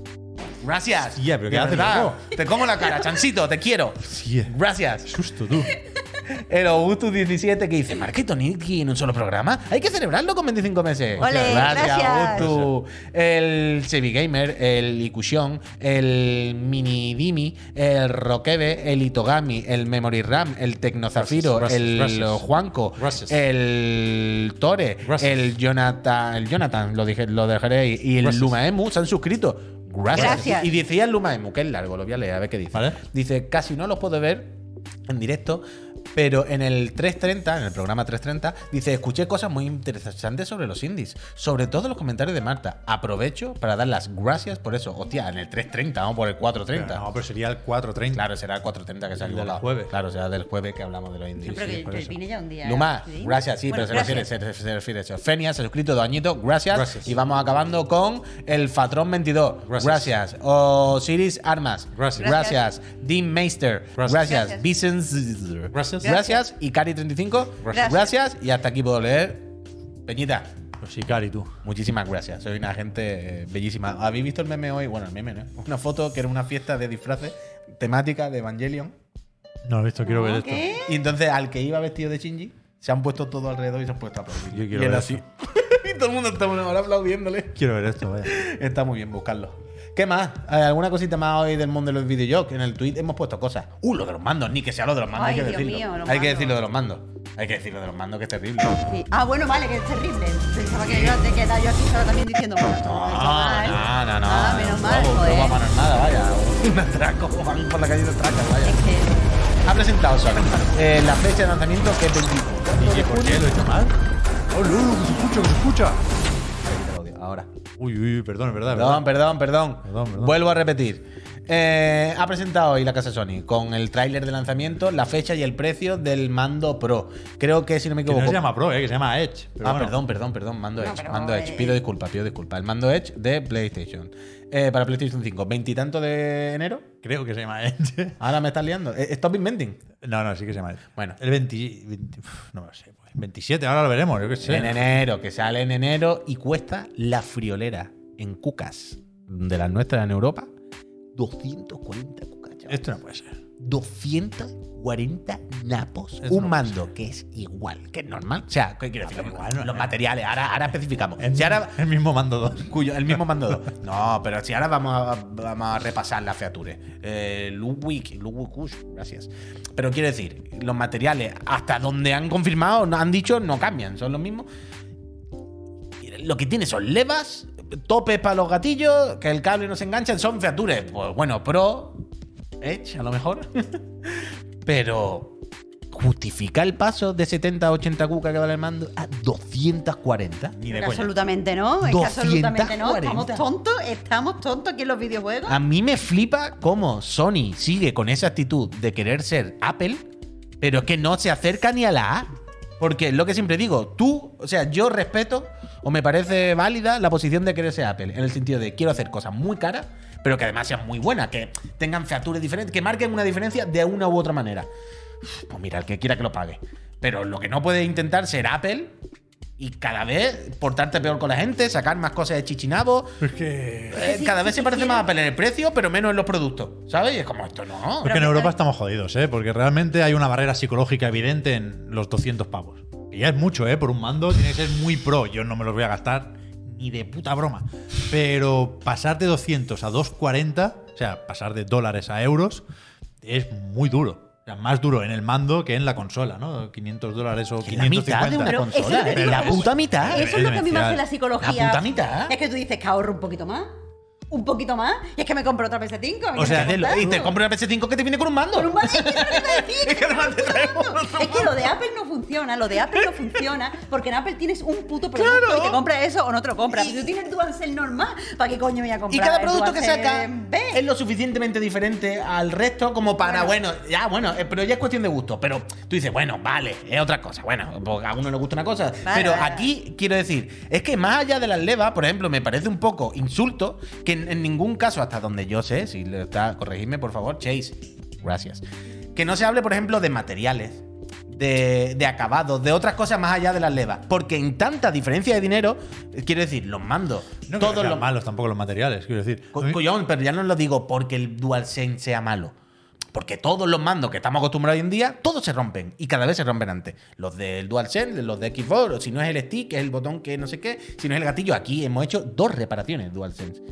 Gracias. Hostia, pero ¿qué loco? Te como la cara, Chansito, te quiero. Hostia. Gracias. Susto, tú. El Augustus17 que dice, Marquito Nicky en un solo programa. Hay que celebrarlo con 25 meses. Ole, gracias. Augustus. El Sebi Gamer, el Ikushon, el Mini Dimi, el Rokebe, el Itogami, el Memory RAM, el Tecnozafiro, Gracias, el gracias. Juanco, Gracias. el Tore, Gracias. el Jonathan, el Jonathan, lo, dije, lo dejaré ahí, y el Gracias. Lumaemu se han suscrito. Gracias. Gracias. Y decía el Lumaemu, que es largo, lo voy a leer, a ver qué dice. Vale. Dice, casi no los puedo ver en directo, pero en el 330, en el programa 330, dice, escuché cosas muy interesantes sobre los indies, sobre todo los comentarios de Marta. Aprovecho para dar las gracias por eso. Hostia, en el 330, vamos por el 430. No, pero sería el 430. Claro, será el 430 que se ha El jueves. Claro, será del jueves que hablamos de los indies. Yo creo sí, que ya un día. Luma, ¿sí? gracias, sí, Bueno, pero se refiere, se, se refiere a eso. Fenia se ha suscrito dos añitos, gracias. Gracias. Y vamos acabando con el Fatrón 22. Gracias. Gracias. Osiris Armas. Gracias. Gracias. Dean Meister. Gracias. Gracias. Gracias. Gracias. Gracias. Y Cari35. Gracias. Gracias. Y hasta aquí puedo leer. Peñita. Pues sí, Cari, tú. Muchísimas gracias, soy una gente eh, bellísima. ¿Habéis visto el meme hoy? Bueno, el meme, ¿no? Una foto que era una fiesta de disfraces temática de Evangelion. No lo he visto, quiero ver esto. ¿Qué? Y entonces al que iba vestido de Shinji, se han puesto todo alrededor y se han puesto a aplaudir. Yo quiero y ver así. y todo el mundo está una hora aplaudiéndole. Quiero ver esto, vaya. Está muy bien, buscarlo. ¿Qué más? ¿Alguna cosita más hoy del mundo de los videojuegos? En el tweet hemos puesto cosas. Uh, lo de los mandos, ni que sea lo de los mandos, Ay, hay que Dios decirlo. mío, los hay que mandos. decirlo de los mandos. Hay que decirlo de los mandos, que es terrible. Sí. Ah, bueno, vale, que es terrible. Pensaba que yo te quedaba yo aquí solo también diciendo, bueno, no, no, no, no. Ah, menos mal, No, joder. No vamos a nada, vaya. Un atraco, van por la calle de atracas, vaya. Es que. Ha presentado Sony eh, la fecha de lanzamiento que es 24 ¿Y por qué? ¿Lo he hecho mal? ¡Oh, no! ¡Que se escucha, que se escucha! Ahora. Uy, uy, uy, perdón, es verdad. Perdón, perdón, perdón, Perdón, perdón. Vuelvo a repetir. Eh, ha presentado hoy la casa Sony con el tráiler de lanzamiento, la fecha y el precio del mando Pro. Creo que si no me Que no equivoco. se llama Pro, eh, que se llama Edge. Pero ah, bueno. perdón, perdón, perdón, mando No, Edge, pero, mando Edge. eh, Pido disculpas, pido disculpas. El mando Edge de PlayStation. Eh, para PlayStation 5, veintitanto de enero. Creo que se llama Edge. Ahora me estás liando. Eh, Stop inventing. No, no, sí que se llama Edge. Bueno. El 20. 20 uf, no lo sé. pues. 27, ahora lo veremos, yo qué sé. En enero, que sale en enero y cuesta la friolera en cucas de las nuestras en Europa 240 cucas. Esto no puede ser. 240 napos. Eso un mando que es igual, que es normal. O sea, ¿qué quiero decir? Los, materiales, ahora, ahora especificamos. El, Si ahora, el mismo mando 2. cuyo, el mismo mando 2. No, pero si ahora vamos a, vamos a repasar las features. Eh, Ludwig, gracias. Pero quiero decir, los materiales, hasta donde han confirmado, han dicho, no cambian, son los mismos. Lo que tiene son levas, topes para los gatillos, que el cable no se engancha, son features. Pues bueno, Pro, Edge, a lo mejor. Pero justifica el paso de 70 a 80 cuca que vale el mando a 240. Ni de absolutamente no, es que absolutamente no. 240. Estamos tontos, estamos tontos aquí en los videojuegos. A mí me flipa cómo Sony sigue con esa actitud de querer ser Apple, pero es que no se acerca ni a la A. Porque es lo que siempre digo, tú, o sea, yo respeto o me parece válida la posición de querer ser Apple, en el sentido de quiero hacer cosas muy caras, pero que además sean muy buenas, que tengan features diferentes, que marquen una diferencia de una u otra manera. Pues mira, el que quiera que lo pague. Pero lo que no puede intentar ser Apple y cada vez portarte peor con la gente, sacar más cosas de chichinabo. Es que. Eh, cada vez se parece más a Apple en el precio, pero menos en los productos. ¿Sabes? Y es como esto no. Es que en Europa estamos jodidos, ¿eh? Porque realmente hay una barrera psicológica evidente en los 200 pavos. Y ya es mucho, ¿eh? Por un mando tiene que ser muy pro. Yo no me los voy a gastar ni de puta broma. Pero pasar de 200 a 240, o sea, pasar de dólares a euros, es muy duro. O sea, más duro en el mando que en la consola, ¿no? 500 dólares o Que la mitad 550. de una es consola. ¿eh? digo, La puta mitad. Eso es lo que a mí me hace la psicología. La puta mitad. Es que tú dices que ahorro un poquito más. Un poquito más y es que me compro otra PS5. a mí O sea, Y te- y compras una PS5 que te viene con un mando. Con un mando, es que Es que te Es lo de Apple no funciona, lo de Apple no funciona, porque en Apple tienes un puto producto Claro. y te compras eso o no te lo compras. Si tú tienes el DualSense normal, ¿para qué coño me voy a Y comprar cada el producto que saca B? es lo suficientemente diferente al resto como para, bueno, ya, bueno, eh, pero ya es cuestión de gusto. Pero tú dices, bueno, vale, es otra cosa. Bueno, porque a uno le gusta una cosa. Vale, pero vale, aquí quiero decir, es que más allá de las levas, por ejemplo, me parece un poco insulto que en, en ningún caso, hasta donde yo sé, si le está, corregidme por favor, Chase, gracias. Que no se hable, por ejemplo, de materiales. De, de acabados, de otras cosas más allá de las levas. Porque en tanta diferencia de dinero, eh, quiero decir, los mandos, No todos los malos tampoco los materiales, quiero decir. Collón, pero ya no lo digo porque el DualSense sea malo. Porque todos los mandos que estamos acostumbrados hoy en día, todos se rompen. Y cada vez se rompen antes. Los del DualSense, los de Xbox, si no es el stick, es el botón que no sé qué, si no es el gatillo. Aquí hemos hecho dos reparaciones DualSense.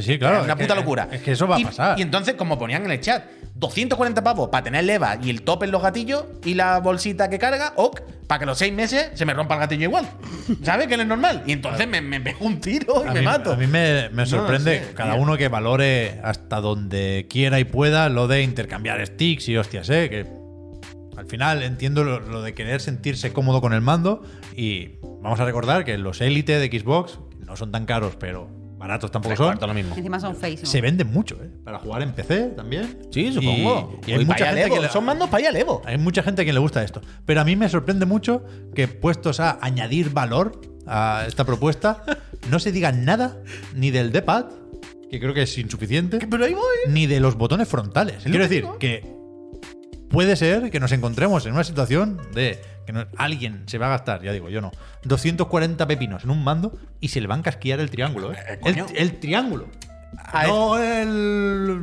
Sí, claro. Es una es puta que- locura. Es que eso va a Y- pasar. Y entonces, como ponían en el chat, 240 pavos para tener leva y el top en los gatillos y la bolsita que carga, ok, para que los seis meses se me rompa el gatillo igual. ¿Sabes? Que no es normal. Y entonces me, me pego un tiro y a me mí, mato. a mí me, me No sorprende cada uno que valore hasta donde quiera y pueda lo de intercambiar sticks y hostias, ¿eh? Que al final entiendo lo, lo de querer sentirse cómodo con el mando y vamos a recordar que los Elite de Xbox no son tan caros, pero baratos tampoco son. lo mismo. Encima son feísimos. Se venden mucho, ¿eh? Para jugar en PC también. Sí, supongo. Y, y hay Uy, mucha gente que le- Son mandos para allá Levo. hay mucha gente a quien le gusta esto. Pero a mí me sorprende mucho que puestos a añadir valor a esta propuesta, no se diga nada ni del D-pad, que creo que es insuficiente, Pero ahí voy. ni de los botones frontales. Quiero que decir que puede ser que nos encontremos en una situación de que no- alguien se va a gastar, ya digo, yo no, 240 pepinos en un mando y se le va a encasquillar el triángulo. ¿eh? Eh, El, triángulo. A no el...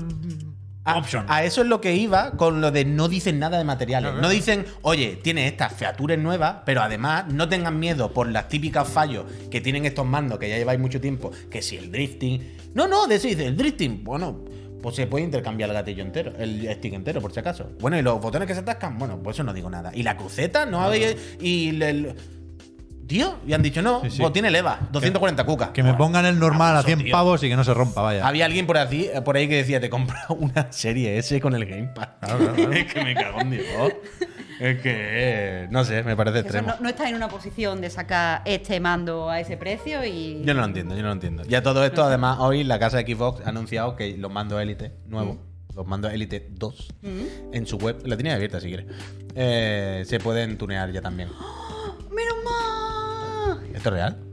A, option. a eso es lo que iba con lo de no dicen nada de materiales. No dicen, oye, tiene estas features nuevas, pero además no tengan miedo por las típicas fallos que tienen estos mandos que ya lleváis mucho tiempo, que si el drifting. No, no, de eso dice, el drifting, bueno, pues se puede intercambiar el gatillo entero, el stick entero, por si acaso. Bueno, y los botones que se atascan, bueno, pues eso no digo nada. Y la cruceta, no habéis. Y el. Tío, y han dicho, no, Sí, sí. pues tiene leva, 240 cucas. Que me pongan el normal a abuso, 100 tío. pavos y que no se rompa, vaya. Había alguien por, así, por ahí que decía, te compra una serie S con el Gamepad. es que me cago en Dios. Es que, eh, no sé, me parece Eso extremo. no, no estás en una posición de sacar este mando a ese precio y. Yo no lo entiendo, yo no lo entiendo. Ya todo esto, además, hoy la casa de Xbox ha anunciado que los mandos Elite nuevos, los mandos Elite 2, en su web, la tiene abierta si quieres, eh, se pueden tunear ya también. ¡Menos mal! ¿Esto es real?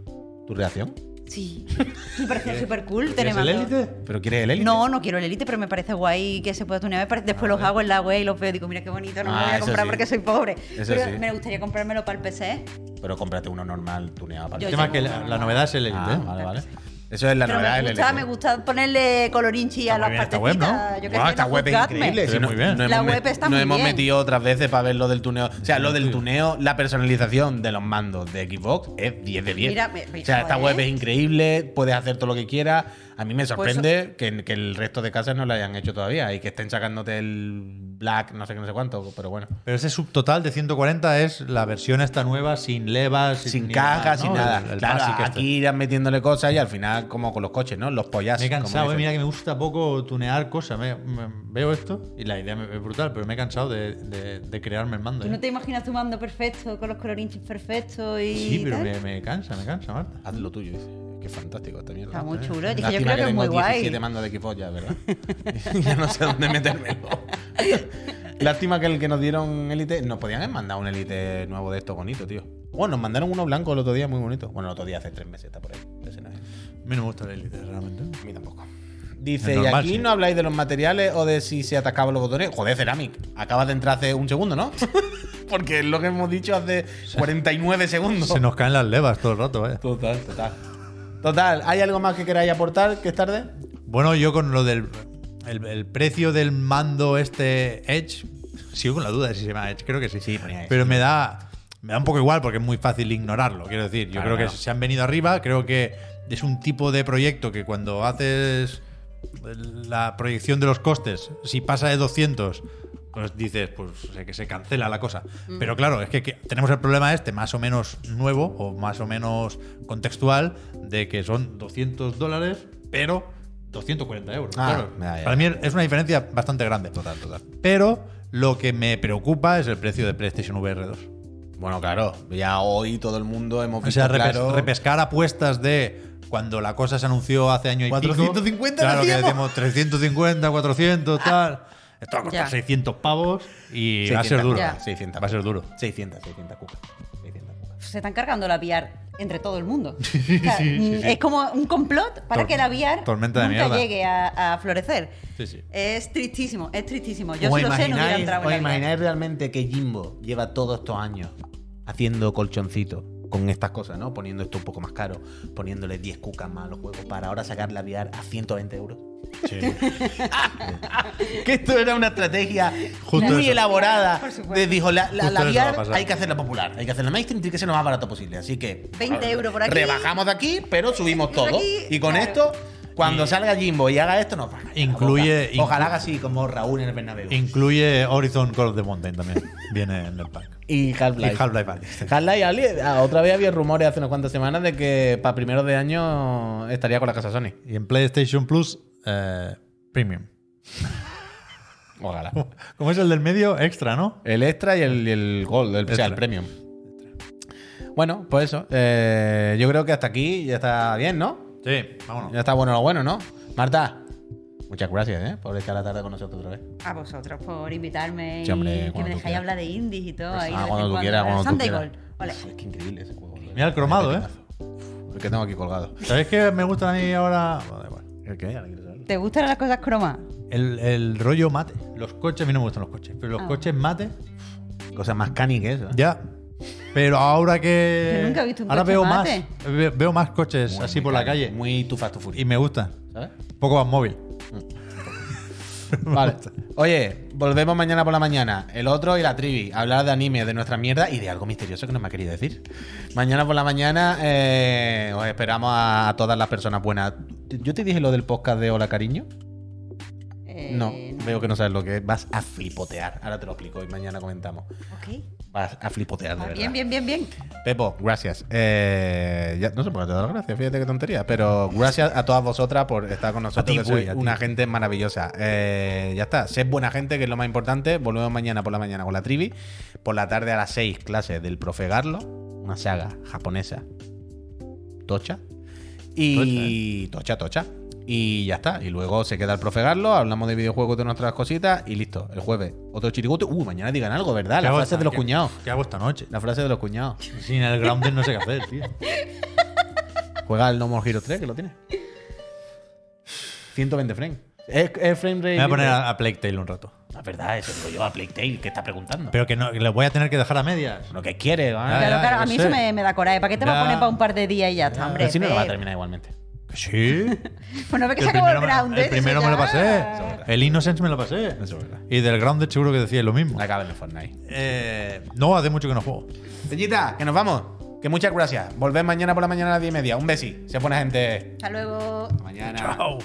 ¿Tu reacción? Sí. Me parece súper cool ¿Es tener el. Elite? ¿Pero quieres el Elite? No, no quiero el Elite, pero me parece guay que se pueda tunear. Me parece- Después los hago en la web y los veo y digo, mira qué bonito, no me Ah, lo voy a comprar sí. porque soy pobre. Eso pero sí. me gustaría comprármelo para el PC. Pero cómprate uno normal tuneado para Yo El el tema tengo es que uno la, novedad es el Elite. Ah, ¿eh? vale, vale. Eso es la Pero novedad me del gusta, me gusta ponerle colorinchi a Está las esta web, partecitas. ¿no? Yo sé, esta no web es increíble. Se ve Si muy bien. No La hemos web met- está nos muy hemos bien. metido otras veces para ver lo del tuneo. O sea, lo del tuneo, la personalización de los mandos de Xbox es 10 de 10. Mira, me- o sea, esta web es increíble, puedes hacer todo lo que quieras. A mí me sorprende que, que el resto de casas no lo hayan hecho todavía y que estén sacándote el Black, no sé qué, no sé cuánto, pero bueno. Pero ese subtotal de 140 es la versión esta nueva sin levas, Sin ni caja, ¿no? sin nada. El, el claro, este. aquí irán metiéndole cosas y al final, como con los coches, ¿no? Los pollas. Me he cansado, eh, mira que me gusta poco tunear cosas. Me- me- veo esto y la idea me- es brutal, pero me he cansado de, de- de crearme el mando. ¿Tú eh. no te imaginas tu mando perfecto, con los colorinchis perfectos y. Sí, pero tal? me, me cansa, me cansa, Marta. Haz lo tuyo, dice. Qué fantástico esta mierda. Está muy Eh. chulo. Dije, yo Lástima creo que es tengo muy guay. 17 mandos de Xbox ya, ¿verdad? ya no sé dónde metérmelo. Lástima que el que nos dieron Elite. Nos podían mandar un Elite nuevo de estos bonito, tío. Bueno, nos mandaron uno blanco el otro día, muy bonito. Bueno, el otro día hace tres meses está por ahí. Ese no es. A mí no me gusta el Elite, realmente. A mí tampoco. Dice, Es ¿y aquí sí. no habláis de los materiales o de si se atacaban los botones? Joder, Ceramic, acabas de entrar hace un segundo, ¿no? Porque es lo que hemos dicho hace 49 segundos. Se nos caen las levas todo el rato, vaya. Total, total. Total, ¿hay algo más que queráis aportar que es tarde? Bueno, yo con lo del el, el precio del mando este Edge, sigo con la duda de si se llama Edge, creo que sí. Sí, ponía Edge. Pero me da, me da un poco igual porque es muy fácil ignorarlo. Quiero decir, yo Claro, creo que claro. se han venido arriba, creo que es un tipo de proyecto que cuando haces la proyección de los costes, si pasa de 200, pues dices, pues sé que se cancela la cosa. Pero claro, es que, que tenemos el problema este más o menos nuevo o más o menos contextual de que son 200 dólares, pero 240 euros. Ah, claro. ya, ya. Para mí es una diferencia bastante grande. Total, total. Pero lo que me preocupa es el precio de PlayStation VR 2. Bueno, claro, ya hoy todo el mundo hemos O visto sea, repes- claro. repescar apuestas de cuando la cosa se anunció hace año y 450 pico. Claro, que decimos 350, 400, tal. Esto va a costar Ya. 600 pavos y va a 600 ser duro. Ya. 600 Va a ser duro. 600, 600 cucas. 600 cucas. Se están cargando la VR entre todo el mundo. O sea, mm, Es como un complot para Tor- que la VR nunca mierda. llegue a, a florecer. Sí, sí. Es tristísimo, es tristísimo. Yo ¿Os si lo sé, no hubiera entrado os en la VR. imagináis realmente que Jimbo lleva todos estos años haciendo colchoncitos con estas cosas, ¿no? Poniendo esto un poco más caro, poniéndole 10 cucas más a los juegos para ahora sacar la VR a 120 euros. Sí. Que esto era una estrategia Justo muy eso. elaborada. Por supuesto. De, dijo, la, la, la VR hay que hacerla popular, hay que hacerla mainstream, tiene que ser lo más barato posible. Así que 20 euros por aquí. rebajamos de aquí, pero subimos todo. aquí, y con claro. esto, cuando salga Jimbo y haga esto, nos va Incluye-. Ojalá haga así como Raúl en el Bernabéu. Incluye Horizon Call of the Mountain también. Viene en el pack. Y Half-Life. Y Half-Life. Half-Life ah, otra vez había rumores hace unas cuantas semanas de que para primeros de año estaría con la casa Sony. Y en PlayStation Plus, eh, Premium. Ojalá. Como es el del medio, extra, ¿no? El extra y el, y el gold, el, o sea, el Extra. premium. Bueno, pues eso. Eh, yo creo que hasta aquí ya está bien, ¿no? Sí, vámonos. Ya está bueno lo bueno, ¿no? Marta, muchas gracias ¿eh? por estar la tarde con nosotros otra vez. A vosotros por invitarme Sí, hombre, y que me dejáis hablar de indies y todo. ahí de Ah, cuando tú quieras, ¿vale? cuando tú Sunday quieras. Gold. Vale. Es que increíble ese juego. Mira el cromado, ¿eh? El que tengo aquí colgado. ¿Sabéis qué me gusta a mí ahora? Bueno, da igual. ¿El qué? ¿Te gustan las cosas cromas? El, el rollo mate. Los coches, a mí no me gustan los coches, pero los Ah. coches mate, Cosas más cani que eso. ¿eh? ya. Pero ahora que. Yo nunca he visto un ahora coche veo mate. más. ve- Veo más coches Muy, así muy por la calle. Muy tu fast to Y me gusta. ¿Sabes? Un poco más móvil. Vale. Oye, volvemos mañana por la mañana. El otro y la trivi. Hablar de anime, de nuestra mierda y de algo misterioso que no me ha querido decir. Mañana por la mañana eh, os esperamos a todas las personas buenas. ¿Yo te dije lo del podcast de Hola Cariño? Eh, No, veo que no sabes lo que es. Vas a flipotear. Ahora te lo explico y mañana comentamos. Ok. Vas a flipotear, de Ah, verdad. bien, bien, bien, bien. Pepo, gracias. Eh, ya- no sé por qué te doy las gracias, fíjate qué tontería. Pero gracias a todas vosotras por estar con nosotros, A ti, que sois Puy, a ti. una gente maravillosa. Eh, ya está, sed buena gente, que es lo más importante. Volvemos mañana por la mañana con la trivi. Por la tarde a las 6, clases del profe Garlo, una saga japonesa. Tocha. Y. Tocha, tocha. Y ya está. Y luego se queda el profe Garlo, hablamos de videojuegos de nuestras cositas y listo. El jueves, otro chirigote. Uh, mañana digan algo, ¿verdad? ¿Qué La frase de los qué- cuñados. ¿Qué hago esta noche? La frase de los cuñados. Sin el grounding no sé qué hacer, tío. Juega el No More Heroes 3, que lo tiene. 120 frames. Es, es frame rate. Me voy a poner a, a Plague Tale un rato. La verdad, eso digo yo a Plague Tale, que está preguntando. Pero que no, que le voy a tener que dejar a medias. lo que quiere, ¿vale? Claro, claro, a mí sé. eso me, me da coraje. ¿Para qué te va Ya. a poner para un par de días y ya está, hombre? Pero si no lo va a terminar igualmente. Que Sí. Pues no ve que El se acabó el primero, me, ground. el primero me lo pasé. El Innocence me lo pasé. Eso es verdad. Y del Grounded seguro que decía lo mismo. Acaba en el Fortnite. Eh, no, hace mucho que no juego. Peñita, que nos vamos. Que muchas gracias. Volved mañana por la mañana a las 10 y media. Un besi. Se pone gente. Hasta luego. Mañana. Chao.